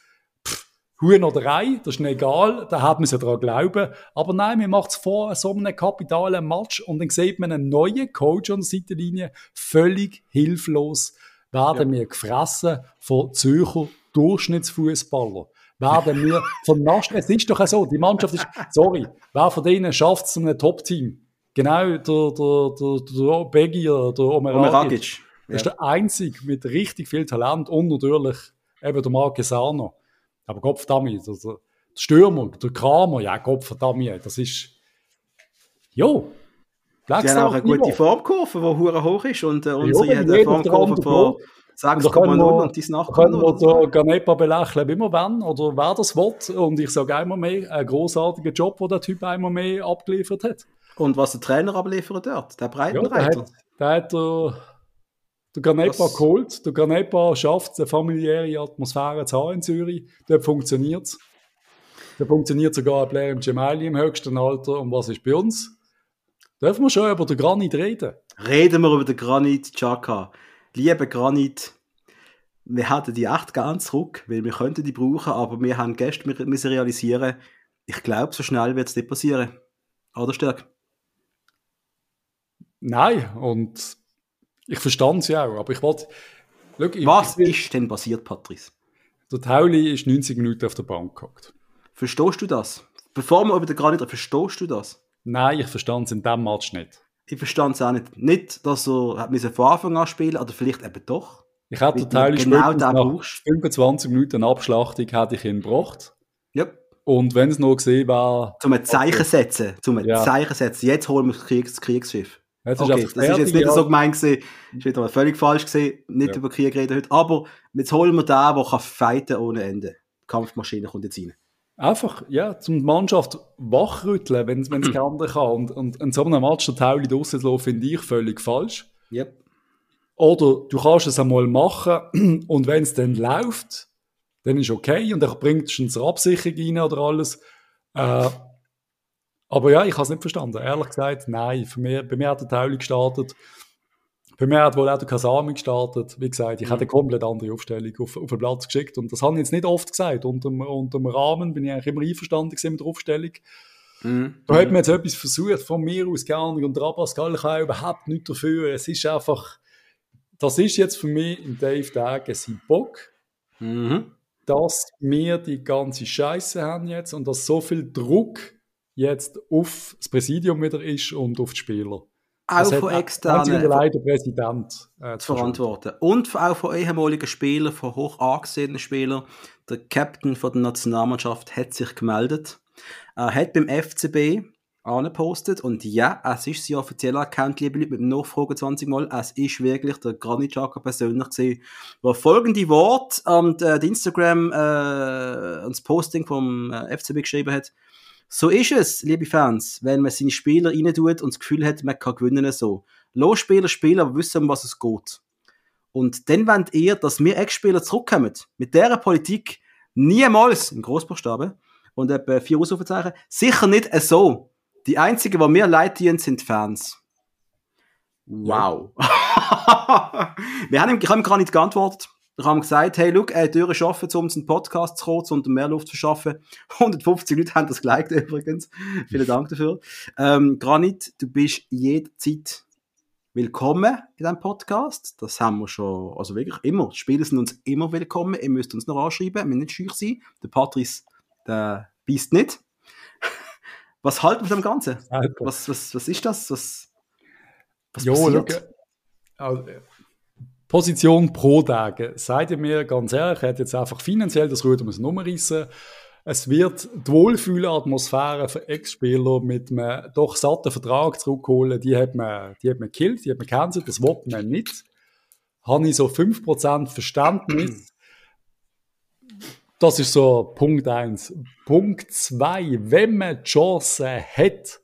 Huhn oder Ei, das ist nicht egal, da hat man ja daran glauben. Aber nein, man macht es vor so einem kapitalen Match und dann sieht man einen neuen Coach an der Seitenlinie, völlig hilflos, werden ja. wir gefressen von Zürcher Durchschnittsfußballer. Werden wir vernascht. Es ist doch so, die Mannschaft ist, sorry, wer von denen schafft es zu einem Top-Team? Genau, der, der, der, der Beggi oder der Omeragic. Ja. ist der Einzige mit richtig viel Talent und natürlich eben der Marc Sarno. Aber Gott verdammt, der, der Stürmer, der Kramer, ja, verdammt, das ist, jo. Die haben auch eine gute Formkurve, die hure hoch ist und äh, unsere ja, eine Formkurve von 6,0 und die ist nachher Können wir den Ganepa belächeln, wie wir wollen, oder wer das will. Und ich sage einmal mehr, ein großartiger Job, den der Typ einmal mehr abgeliefert hat. Und was der Trainer abliefert dort, der Breitenreiter. Ja, der hat, der, hat der Ganepa geholt. Der Ganepa schafft es, eine familiäre Atmosphäre zu haben in Zürich. Dort funktioniert es. Da funktioniert sogar ein Player im Gemelli im höchsten Alter. Und was ist bei uns? Dürfen wir schon über den Granit reden? Reden wir über den Granit Chaka. Liebe Granit, wir hätten die echt gern zurück, weil wir könnten die brauchen, aber wir haben gestern müssen realisieren, ich glaube, so schnell wird es nicht passieren. Oder Stärk? Nein, und ich verstand sie auch, aber ich wollte... Was ich, ist denn passiert, Patrice? Der Tauli ist 90 Minuten auf der Bank gehockt. Verstehst du das? Bevor wir über den Granit verstehst du das? Nein, ich verstand es in diesem Match nicht. Ich verstand es auch nicht. Nicht, dass er von Anfang an spielen oder vielleicht eben doch. Ich hätte den Tauli genau nach brauchst. 25 Minuten Abschlachtung hätte ich ihn gebracht. Yep. Und wenn es noch gesehen war... Zum ein Zeichen setzen. Zum ein ja. Zeichen setzen. Jetzt holen wir das, Kriegs das Kriegsschiff. Jetzt okay, ist das ist jetzt nicht so gemeint gewesen. Ist wieder völlig falsch gesehen. Nicht ja. über Krieg reden heute. Aber jetzt holen wir den, der kann fighten ohne Ende. Die Kampfmaschine kommt jetzt rein. Einfach, ja, zum Mannschaft wachrütteln, wenn es kein anderer kann. Und, und in so einem Match der Tauli draussen finde ich völlig falsch. Yep. Oder du kannst es einmal machen und wenn es dann läuft, dann ist okay und dann bringt es eine Absicherung rein oder alles. Äh, aber ja, ich habe es nicht verstanden. Ehrlich gesagt, nein. Für mich, bei mir hat der Tauli gestartet. Bei mir hat wohl auch der Kasami gestartet. Wie gesagt, ich mhm. hatte eine komplett andere Aufstellung auf, auf den Platz geschickt. Und das habe ich jetzt nicht oft gesagt. Unter, unter dem Rahmen bin ich eigentlich immer einverstanden mit der Aufstellung. Mhm. Da hat man jetzt etwas versucht, von mir aus gar nicht. Und der Abascal kann überhaupt nichts dafür. Es ist einfach, das ist jetzt für mich im Dave Dagen sein Bock. Mhm. Dass wir die ganze Scheiße haben jetzt und dass so viel Druck jetzt auf das Präsidium wieder ist und auf die Spieler. Auch von externen. Leider Präsident äh, zu verantworten. Und auch von ehemaligen Spielern, von hoch angesehenen Spielern. Der Captain von der Nationalmannschaft hat sich gemeldet. Er hat beim FCB angepostet und ja, es ist sein offizieller Account, liebe Leute, mit dem Nachfragen 20 Mal. Es ist wirklich der Granit Xhaka persönlich gewesen, der folgende Wort und äh, Instagram äh, und das Posting vom äh, FCB geschrieben hat. So ist es, liebe Fans, wenn man seine Spieler rein tut und das Gefühl hat, man kann gewinnen so. Los Spieler spielen, aber wissen, um was es geht. Und dann wollt ihr, dass wir Ex-Spieler zurückkommen. Mit dieser Politik niemals, in Großbuchstaben, und etwa vier Ausrufezeichen, sicher nicht so. Die einzigen, die mir leid tun, sind Fans. Wow. Ja. wir haben, ich habe ihm gar nicht geantwortet. Wir haben gesagt, hey, look, äh, Türen schaffen, um einen Podcast zu kurz und mehr Luft zu schaffen. 150 Leute haben das geliked übrigens. Vielen Dank dafür. Ähm, Granit, du bist jederzeit willkommen in diesem Podcast. Das haben wir schon, also wirklich immer. Die Spieler sind uns immer willkommen. Ihr müsst uns noch anschreiben, wir müssen nicht schüch sein. Der Patrice, der beißt nicht. was halten wir von dem Ganzen? Was, was, was ist das? Was, was jo, passiert? Look, also, Position pro Tage. Seid ihr mir ganz ehrlich, hat jetzt einfach finanziell das Ruder müssen umreißen. Es wird die Wohlfühlatmosphäre für Ex-Spieler mit einem doch satten Vertrag zurückholen. Die hat man, die hat man gekillt, die hat man gecancelt, das will man nicht. Habe ich so 5% Verständnis. Das ist so Punkt eins. Punkt zwei, wenn man die Chance hat,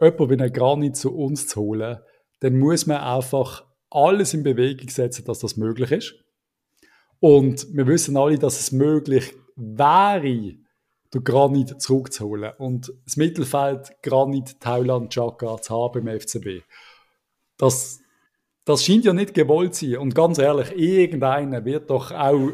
jemanden wie einen Granit zu uns zu holen, dann muss man einfach alles in Bewegung setzen, dass das möglich ist. Und wir wissen alle, dass es möglich wäre, den Granit zurückzuholen und das Mittelfeld Granit, Thailand, Chaka zu haben im FCB. Das, das scheint ja nicht gewollt zu sein. Und ganz ehrlich, irgendeiner wird doch auch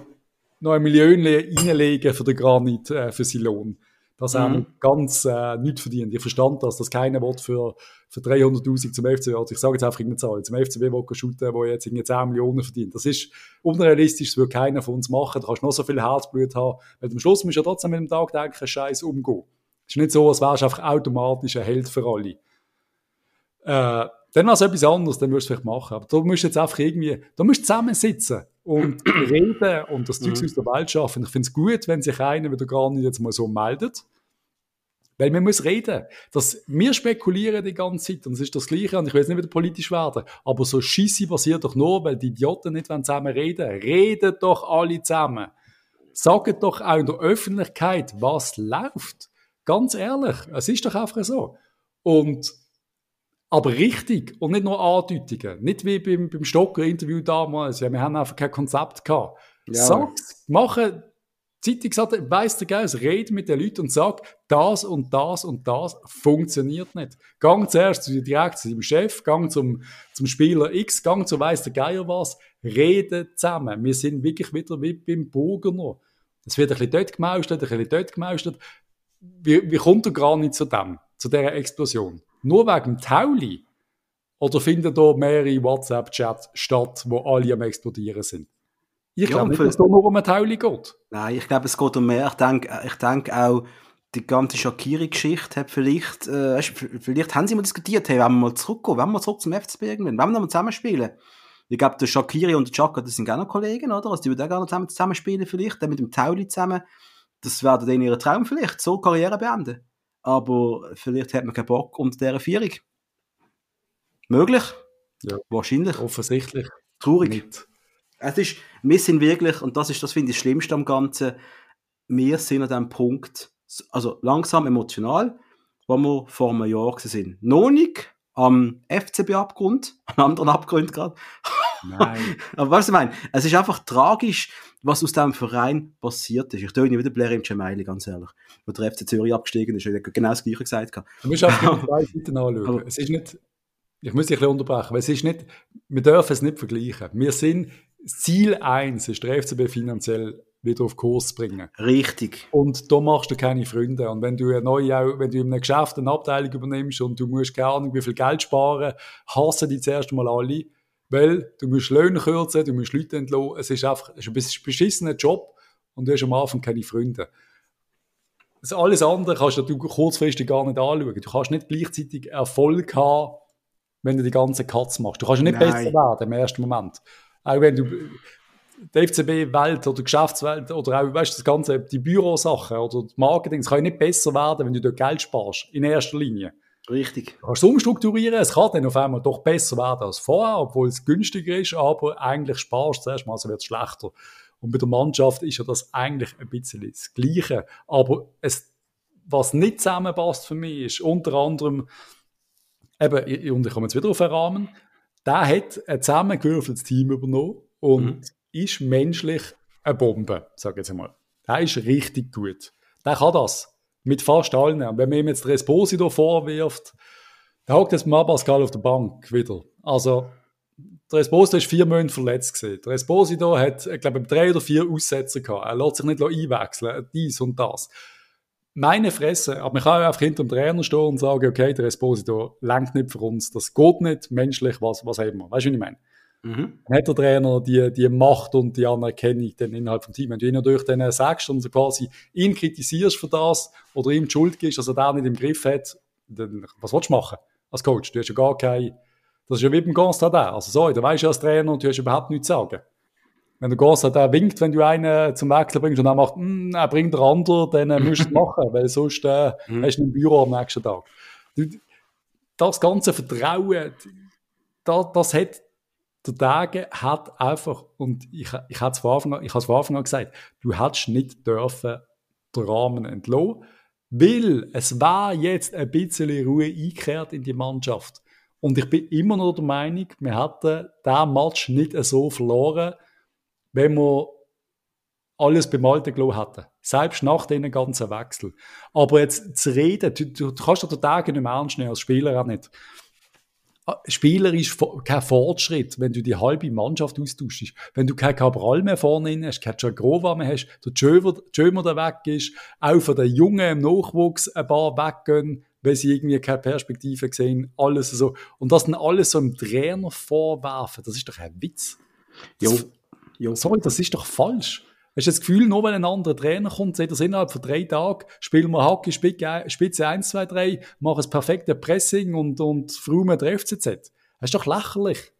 noch ein Million reinlegen für den Granit, äh, für seinen Lohn. Das mhm. haben ganz äh, nichts verdient. Ich verstand das, dass keiner will für, für 300'000 zum FCB, also ich sage jetzt einfach irgendeine Zahl, zum FCB will shooten, der jetzt irgendwie 10 Millionen verdient. Das ist unrealistisch, das würde keiner von uns machen. Du kannst noch so viel Herzblut haben, weil am Schluss musst du ja trotzdem mit dem tagtäglichen Scheiß umgehen. Es ist nicht so, als wärst du einfach automatisch ein Held für alle. Äh, dann wäre es etwas anderes, dann würdest du es vielleicht machen. Aber du musst jetzt einfach irgendwie, du musst zusammensitzen und reden und das Zeug mhm. aus der Welt schaffen. Ich finde es gut, wenn sich einer wieder gar nicht jetzt mal so meldet. Weil man muss reden. Das, wir spekulieren die ganze Zeit und es ist das Gleiche und ich will jetzt nicht wieder politisch werden, aber so Scheisse passiert doch nur, weil die Idioten nicht zusammen reden. Redet doch alle zusammen. Sagt doch auch in der Öffentlichkeit, was läuft. Ganz ehrlich, es ist doch einfach so. Und aber richtig und nicht nur Andeutungen. Nicht wie beim, beim Stocker-Interview damals. Ja, wir haben einfach kein Konzept gehabt. Ja. Sag's, machen, Zeitung sagt, weiss der Geist, red mit den Leuten und sag, das und das und das funktioniert nicht. Gang zuerst zu, direkt zu deinem Chef, gang zum, zum Spieler X, gang zu weiss der Geier was, reden zusammen. Wir sind wirklich wieder wie beim Burgener. Es wird ein bisschen dort gemaustet, ein bisschen dort gemaustet. Wie, wie kommt er gar nicht zu dem, zu dieser Explosion? Nur wegen Tauli? Oder finden da mehrere WhatsApp-Chats statt, wo alle am explodieren sind? Ich ja, glaube nicht, dass es nur um ein Tauli geht. Nein, ich glaube, es geht um mehr. Ich denke, ich denke auch, die ganze Shakiri-Geschichte hat vielleicht, äh, vielleicht haben sie mal diskutiert, hey, wenn wir mal zurückgehen, wenn wir zurück zum FCB irgendwann, wenn wir mal zusammenspielen. Ich glaube, der Shakiri und der Chaka, das sind gerne Kollegen, oder? Also die würden auch gerne zusammen, zusammenspielen vielleicht, dann mit dem Tauli zusammen. Das wäre dann ihr Traum vielleicht, so Karriere beenden aber vielleicht hat man keinen Bock unter dieser Vierung. Möglich? Ja. Wahrscheinlich. Offensichtlich. Traurig. Nicht. Es ist, wir sind wirklich, und das ist, das finde ich das Schlimmste am Ganzen, wir sind an dem Punkt, also langsam emotional, wo wir vor einem Jahr sind. Noch nicht am FCB-Abgrund, am anderen Abgrund gerade. Nein. Aber was ich meine, es ist einfach tragisch, was aus diesem Verein passiert ist. Ich tue nicht wieder Blair im Gemeili, ganz ehrlich. Wo der FC Zürich abgestiegen ist, hat genau das Gleiche gesagt. Du musst auch zwei Seiten anschauen. Aber, es ist nicht, ich muss dich ein bisschen unterbrechen, weil es ist nicht, wir dürfen es nicht vergleichen. Wir sind, Ziel 1 ist der FCB finanziell wieder auf Kurs zu bringen. Richtig. Und da machst du keine Freunde. Und wenn du neu, wenn du in einem Geschäft eine Abteilung übernimmst und du musst keine Ahnung, wie viel Geld sparen, hassen die zuerst mal alle weil du musst Löhne kürzen, du musst Leute entlassen. Es ist einfach es ist ein beschissener Job und du hast am Anfang keine Freunde. Das alles andere kannst du kurzfristig gar nicht anschauen. Du kannst nicht gleichzeitig Erfolg haben, wenn du die ganze Katz machst. Du kannst nicht Nein. besser werden im ersten Moment. Auch wenn du die FCB-Welt oder die Geschäftswelt oder auch, weißt das ganze, die Bürosachen oder das Marketing, das kann nicht besser werden, wenn du dort Geld sparst, in erster Linie. Richtig. Du kannst es umstrukturieren, es kann dann auf einmal doch besser werden als vorher, obwohl es günstiger ist, aber eigentlich sparst du zuerst mal, also wird es schlechter. Und bei der Mannschaft ist ja das eigentlich ein bisschen das Gleiche. Aber es, was nicht zusammenpasst für mich, ist unter anderem, eben, und ich komme jetzt wieder auf den Rahmen, der hat ein zusammengewürfeltes Team übernommen und mhm. ist menschlich eine Bombe, sage ich jetzt einmal. Der ist richtig gut. Der kann das. Mit fast allen. Wenn man ihm jetzt Resposito vorwirft, dann hockt jetzt mal Pascal auf der Bank wieder. Also, der Esposito ist vier Monate verletzt gewesen. Der Esposito hat, ich glaube, drei oder vier Aussätze gehabt. Er lässt sich nicht einwechseln, dies und das. Meine Fresse, aber man kann einfach hinter dem Trainer stehen und sagen, okay, der Esposito lenkt nicht für uns, das geht nicht, menschlich, was, was haben wir? Weißt du, was ich meine? Mhm. Dann hat der Trainer die, die Macht und die Anerkennung dann innerhalb vom Team. Wenn du ihn natürlich dann sagst und quasi ihn kritisierst für das oder ihm die Schuld gibst, dass er da nicht im Griff hat, dann, was willst du machen als Coach? Du hast ja gar keine, das ist ja wie beim auch. Also so, da weißt du als Trainer und du hast überhaupt nichts zu sagen. Wenn der Gonstad der winkt, wenn du einen zum Wechsel bringst und er macht, mm, er bringt der andere, dann äh, musst du es machen, weil sonst äh, mhm. hast du im Büro am nächsten Tag. Das ganze Vertrauen, das, das hat der Tage hat einfach, und ich, ich habe es von Anfang an, ich von Anfang an gesagt, du hättest nicht dürfen den Rahmen entlassen, weil es war jetzt ein bisschen Ruhe eingekehrt in die Mannschaft. Und ich bin immer noch der Meinung, wir hätten diesen Match nicht so verloren, wenn wir alles beim Alten gelassen hätten. Selbst nach diesen ganzen Wechsel. Aber jetzt zu reden, du, du kannst doch den Tag nicht mehr ernst nehmen, als Spieler auch nicht. Spieler ist kein Fortschritt, wenn du die halbe Mannschaft austauschst. Wenn du kein Cabral mehr vorne hast, kein Jagrova mehr hast, der Jömer, der weg ist, auch von den Jungen im Nachwuchs ein paar weggehen, weil sie irgendwie keine Perspektive sehen, alles so. Und das dann alles so im Trainer vorwerfen, das ist doch ein Witz. Jo. jo. Sorry, das ist doch falsch. Hast du das Gefühl, nur wenn ein anderer Trainer kommt, sagt er innerhalb von drei Tagen, spielen wir Hockey Spitze 1, 2, 3, machen das perfekte Pressing und, und frumen der FCZ. Das ist doch lächerlich.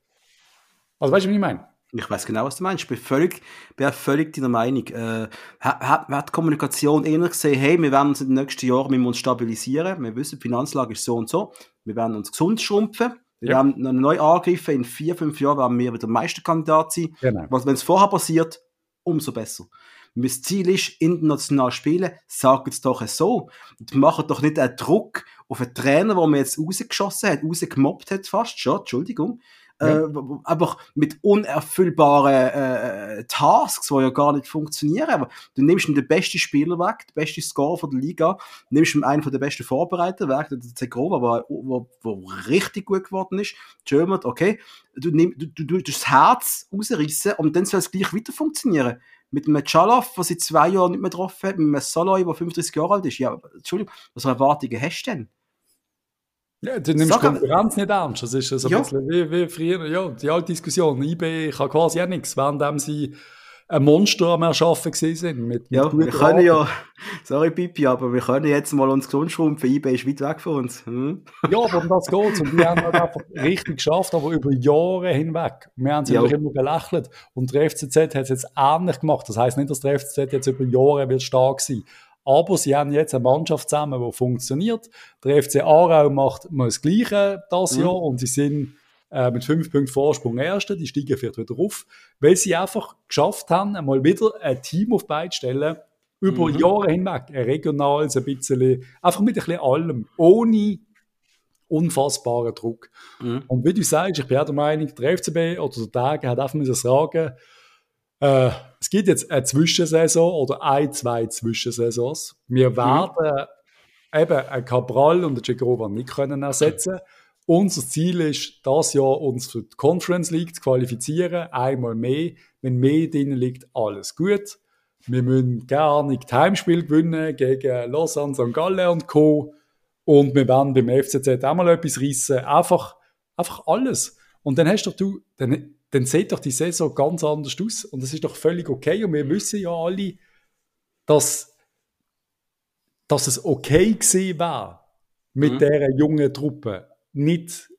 Also weißt du, was ich meine? Ich weiß genau, was du meinst. Ich bin völlig, bin völlig deiner Meinung. Äh, hat, hat die Kommunikation eher gesehen, hey, wir werden uns in den nächsten Jahren wir uns stabilisieren. Wir wissen, die Finanzlage ist so und so. Wir werden uns gesund schrumpfen. Wir ja. werden neu angreifen. In vier, fünf Jahren werden wir wieder Meisterkandidat sein. Genau. Was, wenn es vorher passiert, umso besser. Mein Ziel ist, international spielen, sagt es doch so. Und macht doch nicht einen Druck auf einen Trainer, den man jetzt rausgeschossen hat, rausgemobbt hat fast schon, Entschuldigung. Äh, einfach mit unerfüllbaren äh, Tasks, die ja gar nicht funktionieren. Aber du nimmst ihm den besten Spieler weg, den besten Score von der Liga, nimmst ihm einen von den besten Vorbereiter weg, der Zegrova, der richtig gut geworden ist. German, okay. Du, nimm, du, du, du das Herz rausrissen und dann soll es gleich wieder funktionieren mit einem Chalov, der seit zwei Jahren nicht mehr getroffen hat, mit einem Soloy, der 35 Jahre alt ist. Ja, Entschuldigung, was für Erwartungen hast du denn? Ja, du nimmst Sag, Konkurrenz nicht ernst. Das ist so ein ja. bisschen wie, wie früher, ja, die alte Diskussion. IB kann quasi auch nichts, während sie ein Monster am Erschaffen sind. Mit, ja, mit wir können ja, sorry Pipi, aber wir können jetzt mal uns gesund schrumpfen. IB ist weit weg von uns. Hm? Ja, aber um das geht Und wir haben halt einfach richtig geschafft, aber über Jahre hinweg. Wir haben sie ja. immer belächelt. Und der FCZ hat es jetzt ähnlich gemacht. Das heisst nicht, dass der FCZ jetzt über Jahre wird stark sein aber sie haben jetzt eine Mannschaft zusammen, die funktioniert. Der FC Aarau macht mal das Gleiche das mhm. Jahr und sie sind äh, mit fünf Punkten Vorsprung Erste. Die steigen vielleicht wieder auf, weil sie einfach geschafft haben, einmal wieder ein Team auf beide Stellen über mhm. Jahre hinweg, ein regionales, ein bisschen, einfach mit ein bisschen allem, ohne unfassbaren Druck. Mhm. Und wie du sagst, ich bin auch der Meinung, der FCB oder der Tage hat einfach müssen sagen, äh, es gibt jetzt eine Zwischensaison oder ein, zwei Zwischensaisons. Wir mhm. werden eben ein Cabral und ein Cegrova nicht können ersetzen. Unser Ziel ist, das Jahr uns für die Conference League zu qualifizieren, einmal mehr. Wenn mehr drin liegt, alles gut. Wir müssen gerne das Heimspiel gewinnen gegen Lausanne, St. Gallen und Co. Und wir werden beim FCZ auch mal etwas reissen. Einfach, einfach alles. Und dann hast du, dann, dann sieht doch die Saison ganz anders aus. Und das ist doch völlig okay. Und wir wissen ja alle, dass, dass es okay gewesen wäre, mit mhm. dieser jungen Truppe nicht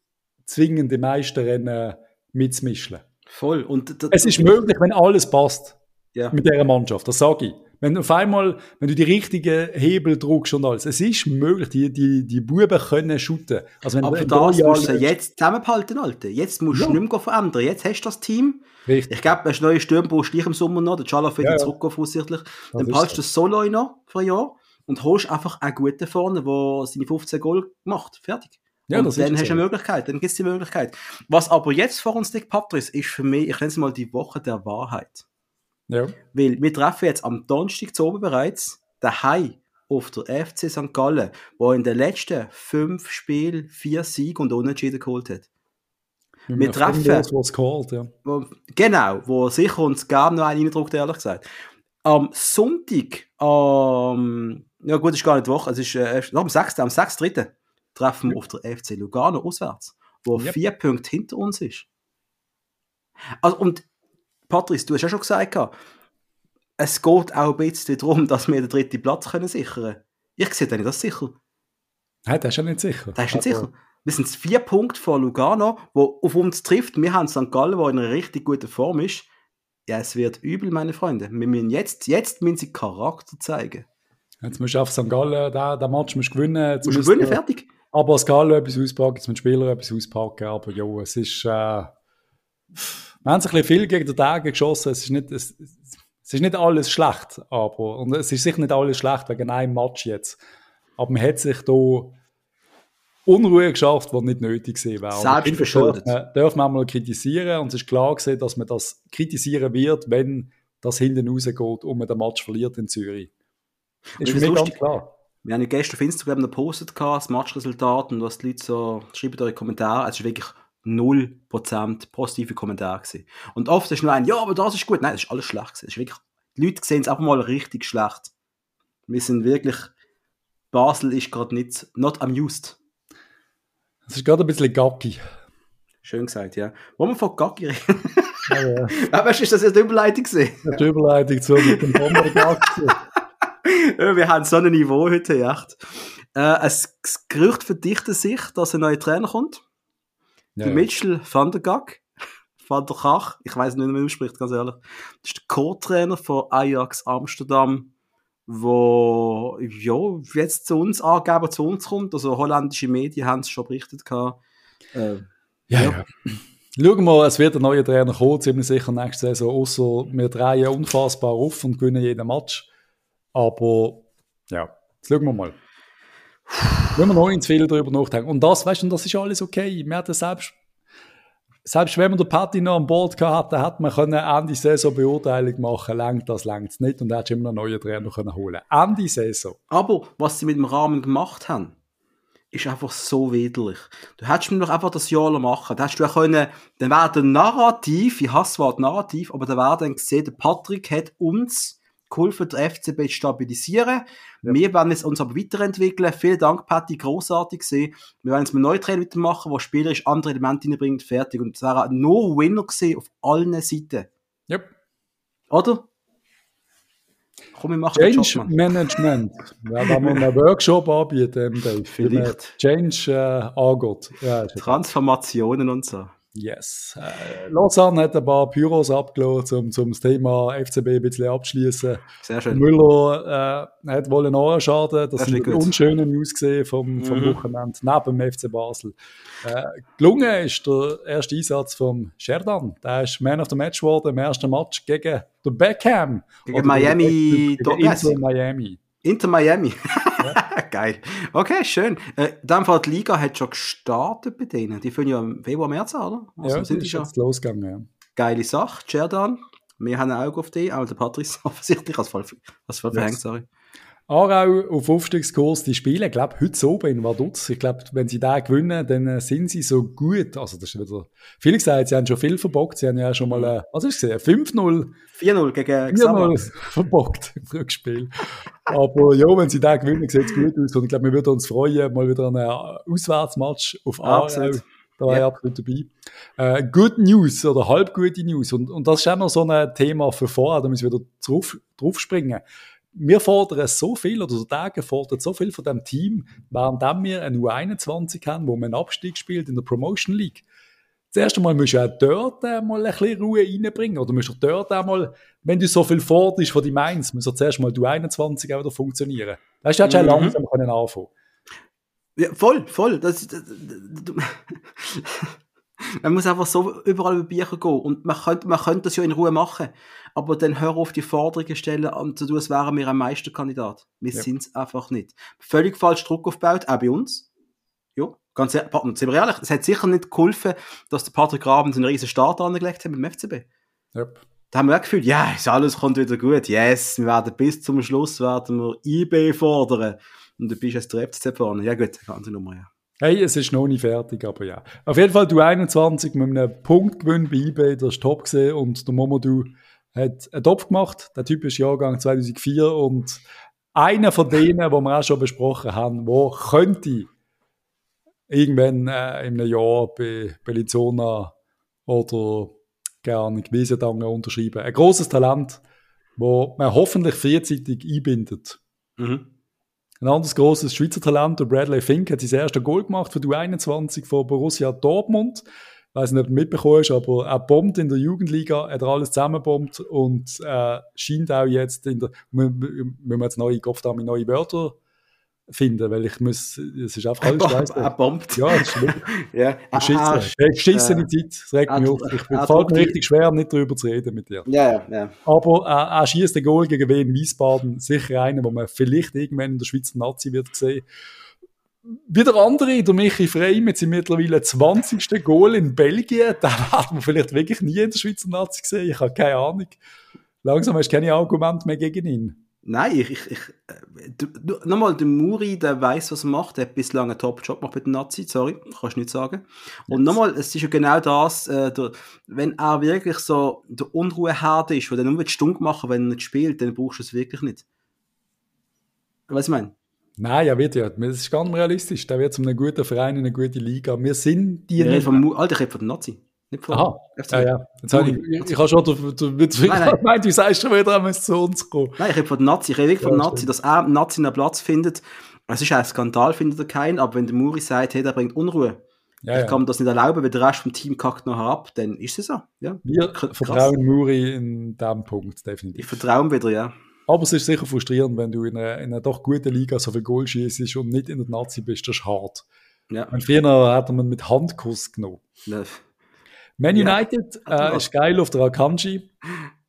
zwingend die Meisterrennen mitzumischen. Voll. Und es ist möglich, wenn alles passt ja. mit dieser Mannschaft, das sage ich. Wenn auf einmal, wenn du die richtigen Hebel druckst und alles, es ist möglich, die, die, die Buben können shooten. Also wenn Aber das musst du jetzt zusammenhalten, Alter. Jetzt musst ja. du nicht mehr verändern. Jetzt hast du das Team. Richtig. Ich glaube, hast neue Stürmer brauchst du im Sommer noch. Der Chalaf wird ja, ja. zurückgehen, voraussichtlich. Dann behaltest du das Solo noch für ein Jahr und holst einfach einen guten vorne, der seine 15 Goal macht. Fertig. Ja, und dann hast du eine Möglichkeit, dann gibt es die Möglichkeit. Was aber jetzt vor uns liegt, Patrice, ist für mich, ich nenne es mal die Woche der Wahrheit. Ja. Weil wir treffen jetzt am Donnerstag zu oben bereits daheim auf der FC St. Gallen, wo in den letzten fünf Spielen vier Siege und Unentschieden geholt hat. Wir, wir treffen. Was geholt, ja. Wo, genau, wo sicher uns gar noch einen eindruckt, ehrlich gesagt. Am Sonntag, ähm, ja gut, ist gar nicht Woche, es ist äh, am 6. am 6.3. treffen wir ja. auf der FC Lugano auswärts, wo ja. vier Punkte hinter uns ist. Also, und Patrice, du hast ja schon gesagt, es geht auch ein bisschen darum, dass wir den dritten Platz können sichern können. Ich sehe da nicht das sicher. Nein, das ist ja nicht sicher. Das ist nicht also. sicher. Wir sind vier Punkte vor Lugano, wo auf uns trifft. Wir haben St. Gallen, der in einer richtig guten Form ist. Ja, es wird übel, meine Freunde. Wir müssen jetzt, jetzt müssen sie Charakter zeigen. Jetzt musst du auf St. Gallen, den, den Match musst gewinnen. Jetzt musst du gewinnen, fertig. Aber St. Gallen etwas auspacken, jetzt müssen Spieler etwas auspacken. Aber ja, es ist... Äh wir haben sich ein bisschen viel gegen den Tag geschossen. Es ist nicht, es, es ist nicht alles schlecht, aber, und es ist sicher nicht alles schlecht wegen einem Match jetzt. Aber man hat sich da Unruhe geschafft, die nicht nötig wäre. Selbst verschuldet. Dürfen, dürfen wir einmal kritisieren und es ist klar gesehen, dass man das kritisieren wird, wenn das hinten rausgeht und man den Match verliert in Zürich. Ist für mich ganz klar. Wir haben ja gestern auf Instagram einen Postet gehabt, das Matchresultat und was die Leute so schreiben eure Kommentare. Es ist wirklich 0% positive Kommentare gewesen. Und oft ist nur ein, ja, aber das ist gut. Nein, das ist alles schlecht gewesen. ist wirklich, die Leute sehen es einfach mal richtig schlecht. Wir sind wirklich, Basel ist gerade nicht, not amused. Es ist gerade ein bisschen gacki. Schön gesagt, ja. Wollen wir von gacki reden? Ja, ja. Aber ist das jetzt die Überleitung gesehen? Die Überleitung zu mit dem Bomber Gacki. Wir haben so ein Niveau heute, echt. Äh, es Gerücht verdichtet sich, dass ein neuer Trainer kommt. Ja, Mitchell van der Gag, van der Kach, ich weiß nicht, wie man ausspricht, ganz ehrlich. Das ist der Co-Trainer von Ajax Amsterdam wo ja, jetzt zu uns Angeber zu uns kommt. Also holländische Medien haben es schon berichtet. Gehabt. Äh, ja, ja. ja. Schauen wir mal, es wird ein neuer Trainer kommen, ziemlich sicher nächste Saison. Außer wir drehen unfassbar auf und gewinnen jeden Match. Aber ja, jetzt schauen wir mal. Wenn wir noch ins viel darüber nachdenken. Und das, weißt du, das ist alles okay. Wir hatten selbst selbst wenn man den Patti noch an Bord gehabt hat, hat man können Ende Saison Beurteilung machen, längt das, längt es nicht und er hat immer noch einen neuen Trainer können holen. Ende Saison. Aber was sie mit dem Rahmen gemacht haben, ist einfach so widerlich. Du hättest mir doch einfach das Jahr machen. Da hättest du ja können, dann wäre der Narrativ, ich hasse Wort Narrativ, aber dann wäre dann gesehen, der Patrick hat uns geholfen, der FCB zu stabilisieren. Ja. Wir werden es uns aber weiterentwickeln. Vielen Dank, Patti, großartig gesehen. Wir werden jetzt mit neuen Trainer weitermachen, wo spielerisch andere Elemente hineinbringt, fertig. Und es wäre no Winner gesehen auf allen Seiten. Yep. Oder? Komm, wir machen Change Management. ja, wenn wir einen Workshop anbieten, Dave. Vielleicht. Change äh, angeht. Ja, Transformationen und so. Yes. Äh, Lausanne hat ein paar Pyros abgelassen, um, um das Thema FCB ein bisschen abzuschließen. Sehr schön. Müller äh, hat wohl einen Ohrenschaden. Das, ein unschöner News gesehen vom, vom mhm. Wochenende neben dem FC Basel. Äh, gelungen ist der erste Einsatz vom Sherdan. Der ist Man of the Match geworden im ersten Match gegen den Beckham. Gegen Miami. Gegen Inter Miami. Inter Miami. Geil. Okay, schön. Äh, Fall, die Liga hat schon gestartet bei denen. Die fangen ja im Februar, März an, oder? Also ja, sind die schon jetzt losgegangen, ja. Geile Sache, Cerdan. Wir haben ein Auge auf dich, aber der Patrice offensichtlich als voll, als voll verhängt, sorry. Aarau auf Aufstiegskurs, die spielen, ich glaube, heute oben in Vaduz. Ich glaube, wenn sie da gewinnen, dann äh, sind sie so gut. Also, das ist wieder, viele sagen, sie haben schon viel verbockt. Sie haben ja schon mal, äh, was ist es, 5-0? 4-0 gegen 4-0 verbockt im Rückspiel. Aber ja, wenn sie da gewinnen, sieht es gut aus. Und ich glaube, wir würden uns freuen, mal wieder einen Auswärtsmatch auf Aarau. Absolut. Da war ja. ich absolut dabei. Äh, good News oder halb gute News. Und, und das ist auch noch so ein Thema für vorher, da müssen wir wieder drauf, drauf springen wir fordern so viel, oder der Tage fordert so viel von dem Team, während wir eine U21 haben, wo man einen Abstieg spielt in der Promotion League. Zuerst einmal musst du auch dort mal ein bisschen Ruhe reinbringen. Oder musst du dort einmal, wenn du so viel forderst von die Mainz, muss zuerst mal du 21 auch wieder funktionieren. Da hast du mhm. langsam können anfangen. Ja, voll, voll. Das, das, das, man muss einfach so überall über Bücher gehen. Und man könnte, man könnte das ja in Ruhe machen. Aber dann hör auf die Forderungen stellen und zu tun, als wären wir ein Meisterkandidat. Wir ja. sind es einfach nicht. Völlig falsch Druck aufgebaut, auch bei uns. Ja, ganz ehrlich, sind wir ehrlich, es hat sicher nicht geholfen, dass der Patrick Grabens einen riesen Start angelegt hat mit dem FCB. Yep. Da haben wir auch gefühlt, ja, ist alles kommt wieder gut. Yes, wir werden bis zum Schluss werden wir IB fordern. Und du bist jetzt der FCZ vorne. Ja gut, ganze Nummer, ja. Hey, es ist noch nicht fertig, aber ja. Auf jeden Fall, du 21 mit einem Punktgewinn bei eBay, das ist top gesehen und der Momodou hat einen Topf gemacht. Der Typ ist Jahrgang 2004 und einer von denen, wo wir auch schon besprochen haben, wo könnte irgendwann äh, in einem Jahr bei Belizona oder gerne Wiesendange unterschreiben. Ein großes Talent, wo man hoffentlich frühzeitig einbindet. Mhm. Ein anderes großes Schweizer Talent, der Bradley Fink, hat sein erstes Goal gemacht für die 21 von Borussia Dortmund. Ich weiß nicht, ob du mitbekommen hast, aber er bombt in der Jugendliga, hat er alles zusammenbombt und äh, scheint auch jetzt in der, müssen wir jetzt neue, Kopf neue Wörter finden, weil ich muss, es ist einfach alles scheiße. Er bombt. Ja, das ist schlimm. Ja. Ah, Hey, Geschissene äh, Zeit, das regt mich auf. Ich fällt mir richtig schwer, nicht darüber zu reden mit dir. Ja, ja, ja. Aber er, er schießt den Goal gegen Wien Wiesbaden. Sicher einen, wo man vielleicht irgendwann in der Schweizer Nazi wird sehen. Wieder andere, der Michi Frey mit seinem mittlerweile 20. Goal in Belgien, den werden wir vielleicht wirklich nie in der Schweizer Nazi sehen. Ich habe keine Ahnung. Langsam hast du keine Argumente mehr gegen ihn. Nein, ich, ich, ich äh, du, du, nochmal, der Muri, der weiß, was er macht, der hat bislang einen Top-Job gemacht mit dem Nazi, sorry, kannst du nicht sagen. Und nochmal, es ist ja genau das, äh, der, wenn er wirklich so der Unruheherde ist, der nur stumm machen wenn er nicht spielt, dann brauchst du es wirklich nicht. Was ich meine? Nein, er wird ja. Das ist ganz realistisch. Der wird zu einem guten Verein in eine gute Liga. Wir sind die rede nicht. vom, Alter, ich rede von dem Nazi. Nicht von Aha. FC. Ja, ja. Jetzt habe ich, ich, ich habe schon, du, Nein, nein. gemeint, du sagst schon wieder, er muss zu uns kommen. Nein, ich rede von Nazi. Ich rede wirklich vom Ja, Nazi, dass er Nazi einen Platz findet. Es ist ein Skandal, findet er keinen, aber wenn der Muri sagt, hey, der bringt Unruhe, Ja, ich ja. kann mir das nicht erlauben, wenn der Rest vom Team kackt noch herab, dann ist es so. Ja. Wir Krass. vertrauen Muri in diesem Punkt, Ich definitiv. vertraue ihm wieder, ja. Aber es ist sicher frustrierend, wenn du in einer, in einer doch guten Liga so viel Goal schießt und nicht in der Nazi bist. Das ist hart. ja. Und früher hat man mit Handkuss genommen. Ne, Man Ja. United er äh, ist geil auf der Akanji.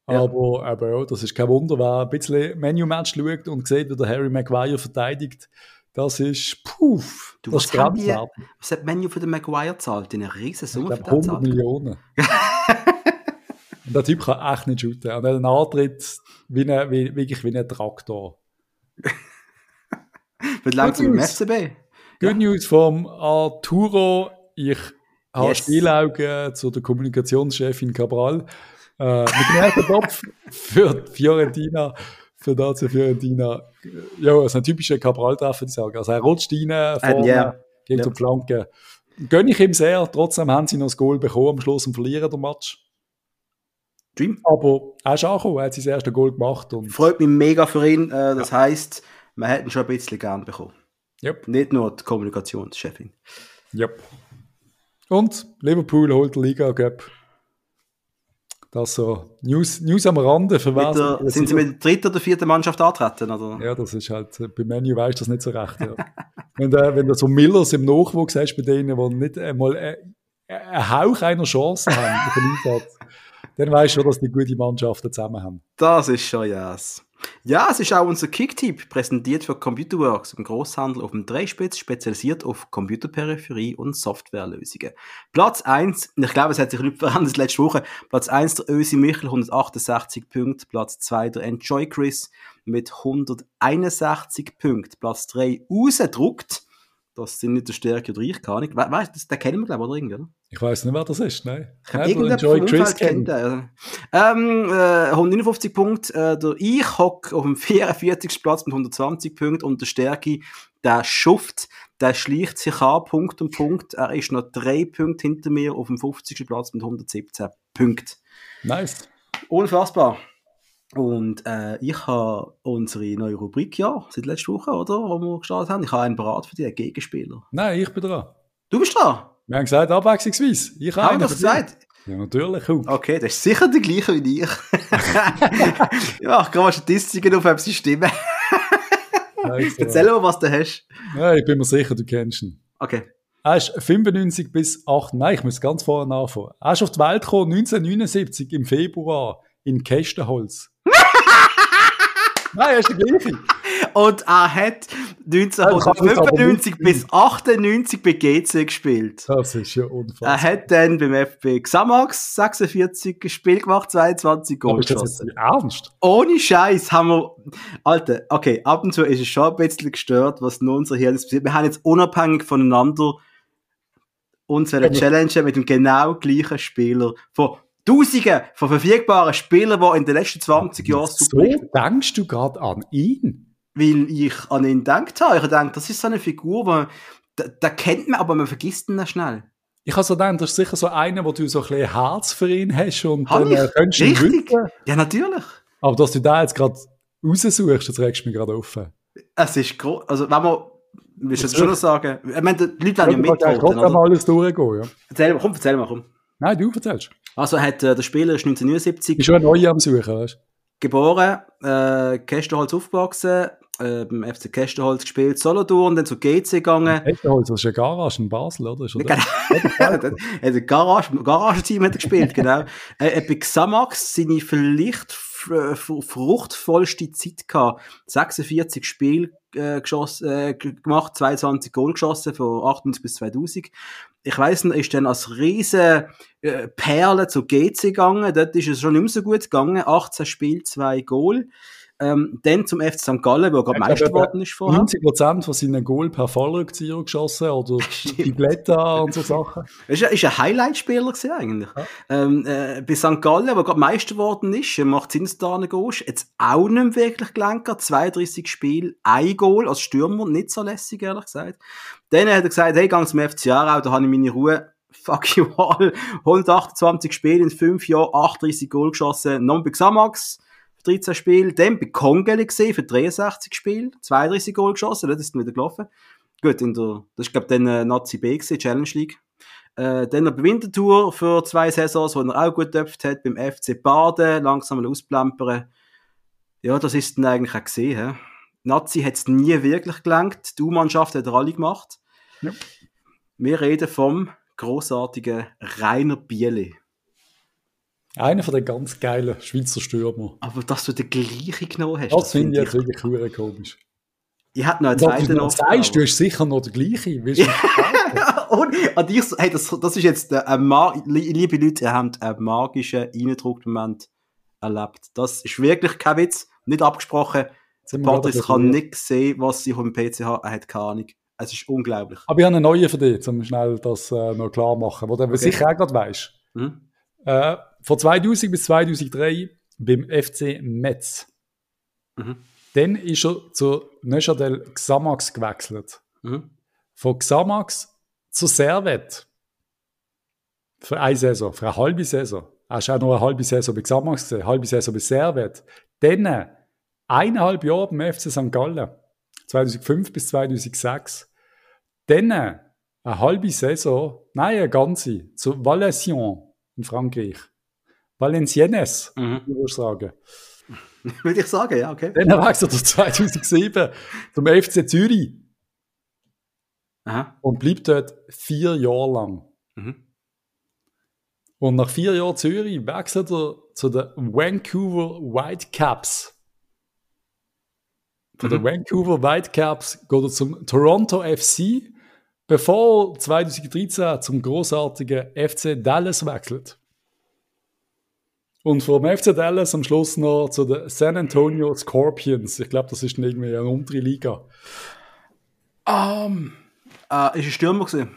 Ja. Aber, aber ja, das ist kein Wunder, wer ein bisschen Menu-Match schaut und sieht, wie der Harry Maguire verteidigt. Das ist, puff, Du, das was ist die-. Was hat Menu für den Maguire zahlt? In einer riesen Ich Summe für den 100 zahlt. Millionen. und der Typ kann echt nicht shooten. Und er hat einen Antritt wie, ein, wie, wirklich wie ein Traktor. Wird langsam im. FCB. Good News vom Arturo. Ich habe Yes. Spielaugen zu der Kommunikationschefin Cabral. Äh, mit dem ersten Topf für Fiorentina, für dazu Fiorentina. Ja, es ist ein typischer Cabral-Treffer, die sagen. Also er rutscht rein, vorne, ja. geht Ja. um die Flanke. Gönne ich ihm sehr. Trotzdem haben sie noch das Goal bekommen am Schluss und verlieren den Match. Dream. Aber er ist angekommen, er hat sein erstes Goal gemacht. Und, Freut mich mega für ihn. Äh, das heisst, wir hätten schon ein bisschen gern bekommen. yep, Nicht nur die Kommunikationschefin. yep. Und Liverpool holt Liga Cup. Das so News, News am Rande für was. der, sind sie mit der dritten oder vierten Mannschaft antreten? Oder? Ja, das ist halt, bei Menu weiß das nicht so recht. Ja. wenn, du, wenn du so Millers im Nachwuchs hast, bei denen, die nicht einmal äh, einen Hauch einer Chance haben Einsatz, dann weißt du schon, dass die gute Mannschaften zusammen haben. Das ist schon yes. Ja, es ist auch unser Kicktipp, präsentiert für Computerworks, im Großhandel auf dem Dreispitz, spezialisiert auf Computerperipherie und Softwarelösungen. Platz 1, und ich glaube, es hat sich nicht verändert letzte Woche, Platz 1 der Ösi Michel, 168 Punkte, Platz 2 der Enjoy Chris mit 161 Punkten, Platz 3 rausgedruckt, das sind nicht der Stärke oder ich, keine Ahnung. We weißt du, den kennen wir, glaube ich, oder irgendwie, oder? Ich weiß nicht, wer das ist, nein. Ich habe Enjoy vom Chris kennt. Ähm, äh, 159 Punkte. Äh, der Ich hock auf dem 44. Platz mit 120 Punkten und der Stärke, der Schuft, der schleicht sich an, Punkt um Punkt. Er ist noch drei Punkte hinter mir auf dem 50. Platz mit 117 Punkten. Nice. Unfassbar. Und äh, ich habe unsere neue Rubrik, ja, seit letzter Woche, oder? Wo wir gestartet haben. Ich habe einen Brat für dich, einen Gegenspieler. Nein, ich bin dran. Du bist dran. Wir haben gesagt, abwechslungsweise. Ich habe das gesagt? Ja, natürlich. Komm. Okay, das ist sicher der gleiche wie ich. ja, ich kann Statistiken auf, ob sie stimmen. Also, Erzähl mal, was du hast. ja, ich bin mir sicher, du kennst ihn. Okay. Er ist 95 bis 8, nein, ich muss ganz vorne nachfangen. Er ist auf die Welt gekommen 1979 im Februar in Kästenholz. nein, er ist der gleiche. Und er hat Ja, ich kann das aber 1995 nicht bis 98 bei GC gespielt. Das ist ja Er unfassbar. hat dann beim FB Xamax 46 Spiel gemacht, 22 Aber Goal ist das jetzt geschossen. ernst? Ohne Scheiß haben wir, Alter, okay, ab und zu ist es schon ein bisschen gestört, was nur unser Hirn passiert. Wir haben jetzt unabhängig voneinander uns wollen Ja. challengen mit dem genau gleichen Spieler von Tausenden von verfügbaren Spielern, die in den letzten 20 Jahren so super gespielt denkst du gerade an ihn? weil ich an ihn gedacht habe. Ich gedacht, das ist so eine Figur, die, da, da kennt man, aber man vergisst ihn dann schnell. Ich habe so gedacht, das ist sicher so einer, wo du so ein bisschen Herz für ihn hast und Hab dann ich? äh, könntest du ihn. Ja, natürlich. Aber dass du da jetzt gerade raussuchst, das regst du mich gerade auf. Es ist groß. Also, wenn man, willst du jetzt schon noch sagen, ich meine, die Leute werden ja kannst mitvoten, trotzdem oder? alles durchgehen, ja. Erzähl mal, komm, erzähl mal, komm. Nein, du erzählst. Also, hat, äh, der Spieler ist 1979 Bist schon ein Neuer am Suchen, weißt geboren, äh, Kästenholz aufgewachsen, äh, beim FC Kestenholz gespielt, Solothurn, dann zu GC gegangen. Kestenholz, das ist eine Garage in Basel, oder? Ist genau. ein Garage, Garagenteam hat er gespielt, genau. äh, bei Xamax seine vielleicht fruchtvollste Zeit gehabt. 46 Spiele äh, geschossen, äh, gemacht, 22 Goal geschossen von 98 bis 2000. Ich weiss noch, ist dann als riesen äh, Perle zu GC gegangen. Dort ist es schon nicht mehr so gut gegangen. 18 Spiele, 2 Goal. Ähm, dann zum FC St. Gallen, wo er gerade Meister geworden ist vorher. 90 Prozent von seinen Goal per Fallrückzieher geschossen oder die Blätter und so Sachen. Er ist, ein Highlight-Spieler eigentlich. Ja. Ähm, äh, bei St. Gallen, wo gerade Meister geworden ist, macht Zinsdane Gosch, jetzt auch nicht wirklich gelenkt, 32 Spiele, ein Goal als Stürmer, nicht so lässig, ehrlich gesagt. Dann hat er gesagt, hey, gang zum FC Aarau, da habe ich meine Ruhe fuck you all. 128 Spiele in 5 Jahren, 38 Goal geschossen, noch bei Xamax, 13 Spiele. Dann bei Kongele gesehen für 63 Spiele, 32 Goal geschossen, das ist dann wieder gelaufen. Gut, in der, das ist, glaube ich, dann äh, Nazi B gewesen, Challenge League. Äh, dann noch bei Wintertour für zwei Saisons, wo er auch gut getöpft hat, beim FC Baden, langsam ausplampern. Ja, das ist dann eigentlich auch gesehen. He? Nazi hat es nie wirklich gelangt. Die U-Mannschaft hat er alle gemacht. Ja. Wir reden vom großartigen Rainer Biele. Einer von den ganz geilen Schweizer Stürmer. Aber dass du den gleichen genommen hast. Das, das finde ich jetzt wirklich komisch. Ich hätte noch einen zweiten noch. Sagst, du hast sicher noch den gleichen. Und an dich, hey, das, das ist jetzt ein liebe Leute, ihr habt einen magischen Eindruckmoment erlebt. Das ist wirklich kein Witz, nicht abgesprochen. Patrick kann nicht sehen, was sie auf dem PC hat. Er hat keine Ahnung. Es ist unglaublich. Aber ich habe einen neuen für dich, um schnell das äh, noch klar machen, wo du okay. sicher auch gerade weißt. Mhm. Äh, von 2000 bis 2003 beim FC Metz. Mhm. Dann ist er zu Neuchâtel Xamax gewechselt. Mhm. Von Xamax zu Servet. Für eine Saison, für eine halbe Saison. Hast auch noch eine halbe Saison bei Xamax gesehen, eine halbe Saison bei Servet. Dann eineinhalb Jahre beim FC St. Gallen. 2005 bis 2006. Dann eine halbe Saison, nein, eine ganze, zu Valenciennes in Frankreich. Valenciennes, mhm. würde ich sagen. würde ich sagen, ja, okay. Dann wechselt er 2007 zum FC Zürich. Aha. Und bleibt dort vier Jahre lang. Mhm. Und nach vier Jahren Zürich wechselt er zu den Vancouver Whitecaps. Von mhm. den Vancouver Whitecaps geht er zum Toronto FC, bevor er 2013 zum großartigen FC Dallas wechselt. Und vom FC Dallas am Schluss noch zu den San Antonio Scorpions. Ich glaube, das ist irgendwie eine untere Liga. Um, äh, ist ein Stürmer gewesen?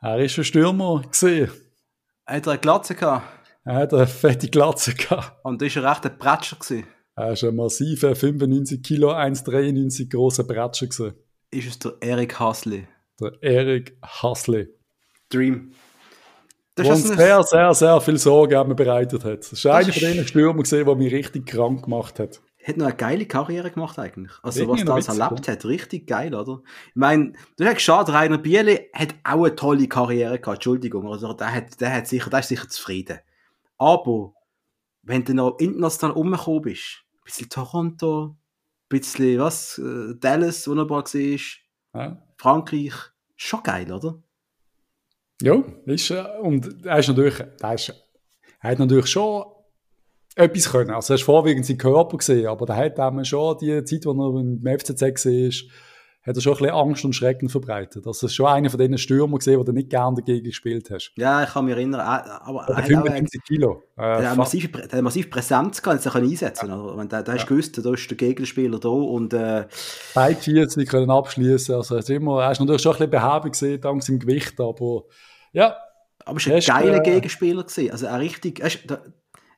Er ist ein Stürmer gewesen. Hat er eine Glatze gehabt? Er hat eine fette Glatze gehabt. Und ist er echt ein Bretscher gewesen? Er ist ein massiver 95 Kilo, 1,93 großer Bretscher gewesen. Ist es der Eric Hasley? Der Eric Hasley. Dream. Das uns sehr, sehr, sehr viel Sorgen bereitet hat. Das ist das einer ist... von den Stürmern gesehen, der mich richtig krank gemacht hat. Hat noch eine geile Karriere gemacht eigentlich. Also Irgendwie was da alles erlebt hat, richtig geil, oder? Ich meine, du hast geschaut, Rainer Biele hat auch eine tolle Karriere gehabt, Entschuldigung. Also der hat, der hat sicher, der ist sicher zufrieden. Aber wenn du noch international umgekommen bist, ein bisschen Toronto, ein bisschen, was, äh, Dallas wunderbar war, ja. Frankreich, schon geil, oder? Ja, ist, und er ist natürlich, er, ist, er hat natürlich schon etwas können. Also er ist vorwiegend seinen Körper gesehen, aber da hat er schon die Zeit, wo er im FCZ war, hat er schon ein bisschen Angst und Schrecken verbreitet. Also das ist schon einer von diesen Stürmern gesehen, wo du nicht gerne dagegen gespielt hast. Ja, ich kann mich erinnern. Aber er hat 95 Kilo. Äh, der, hat massiv, der hat massiv Präsenz gehabt, sich einsetzen ja. können. Der, der ja. gewusst, da ist der Gegenspieler da und äh, Beide 40 können abschließen. Also er ist immer, er ist natürlich schon ein bisschen behäbig gesehen, dank seinem Gewicht, aber ja. Aber er war ein geiler äh, Gegenspieler gewesen. Also ein richtig, ist, da,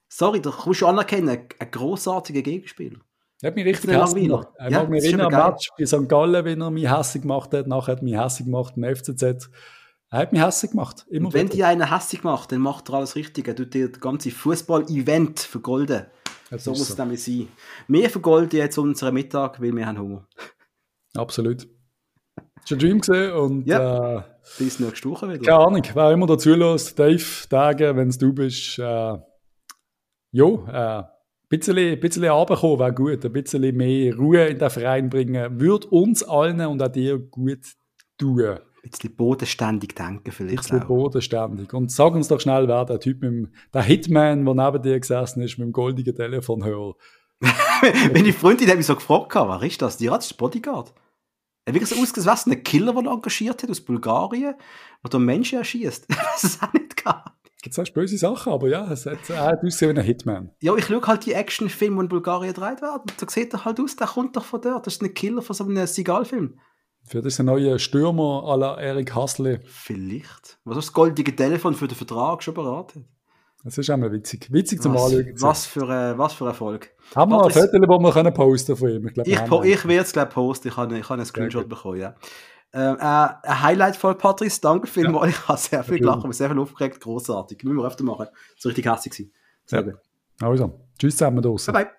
sorry, da musst du anerkennen, ein großartiger Gegenspieler. Er hat mich richtig hässlich gemacht. Ich ja, mag mich erinnern am Match bei St. Gallen, wenn er mich hässlich gemacht hat. Nachher hat er mich hässlich gemacht im FCZ. Er hat mich hässlich gemacht. Immer wenn die einen hässlich macht, dann macht er alles richtig. Er tut dir das ganze Fußball-Event vergolden. Das so muss so. es nämlich sein. Wir vergolden jetzt unseren Mittag, weil wir haben Hunger. Absolut. Ein Dream gesehen und ja. äh, bis nächste Woche wieder. Keine Ahnung, wer immer dazu lässt, Dave, Tage, wenn es du bist, äh, jo, äh, bisschen, bisschen runterkommen wäre gut, ein bisschen mehr Ruhe in den Verein bringen, würde uns allen und auch dir gut tun. Ein bisschen bodenständig denken vielleicht Ein bisschen auch. bodenständig. Und sag uns doch schnell, wer der Typ mit dem, der Hitman, der neben dir gesessen ist, mit dem goldigen Telefonhörer. Meine Freundin hat mich so gefragt, wer ist das? Die hat das Bodyguard. Er wirklich so ein Killer, den er engagiert hat aus Bulgarien, der Menschen erschießt. Das ist auch nicht gehabt. Sagst du böse Sachen, aber ja, es hat, er hat ausgesehen wie ein Hitman. Ja, ich schaue halt die Actionfilme, die in Bulgarien gedreht werden. Da sieht er halt aus, der kommt doch von dort. Das ist ein Killer von so einem Sigal-Film. Für diesen neuen Stürmer à la Erik Hassle. Vielleicht. Was ist das goldige Telefon für den Vertrag schon beraten? Das ist einmal witzig. Witzig zum Anschauen. Was, was, für, äh, was für Erfolg. Haben wir ein Foto, das wir können posten von ihm? Ich, glaube, Ich, po ich werde es gleich posten. Ich habe, ich habe einen Screenshot bekommen, ja. Ähm, äh, ein Highlight von Patrice, danke vielmals. Ich habe sehr viel gelacht, mich sehr viel aufgeregt, großartig. Müssen wir öfter machen. So richtig hässlich gewesen. Sehr Ja. gut. Also, tschüss zusammen draußen. Bye bye.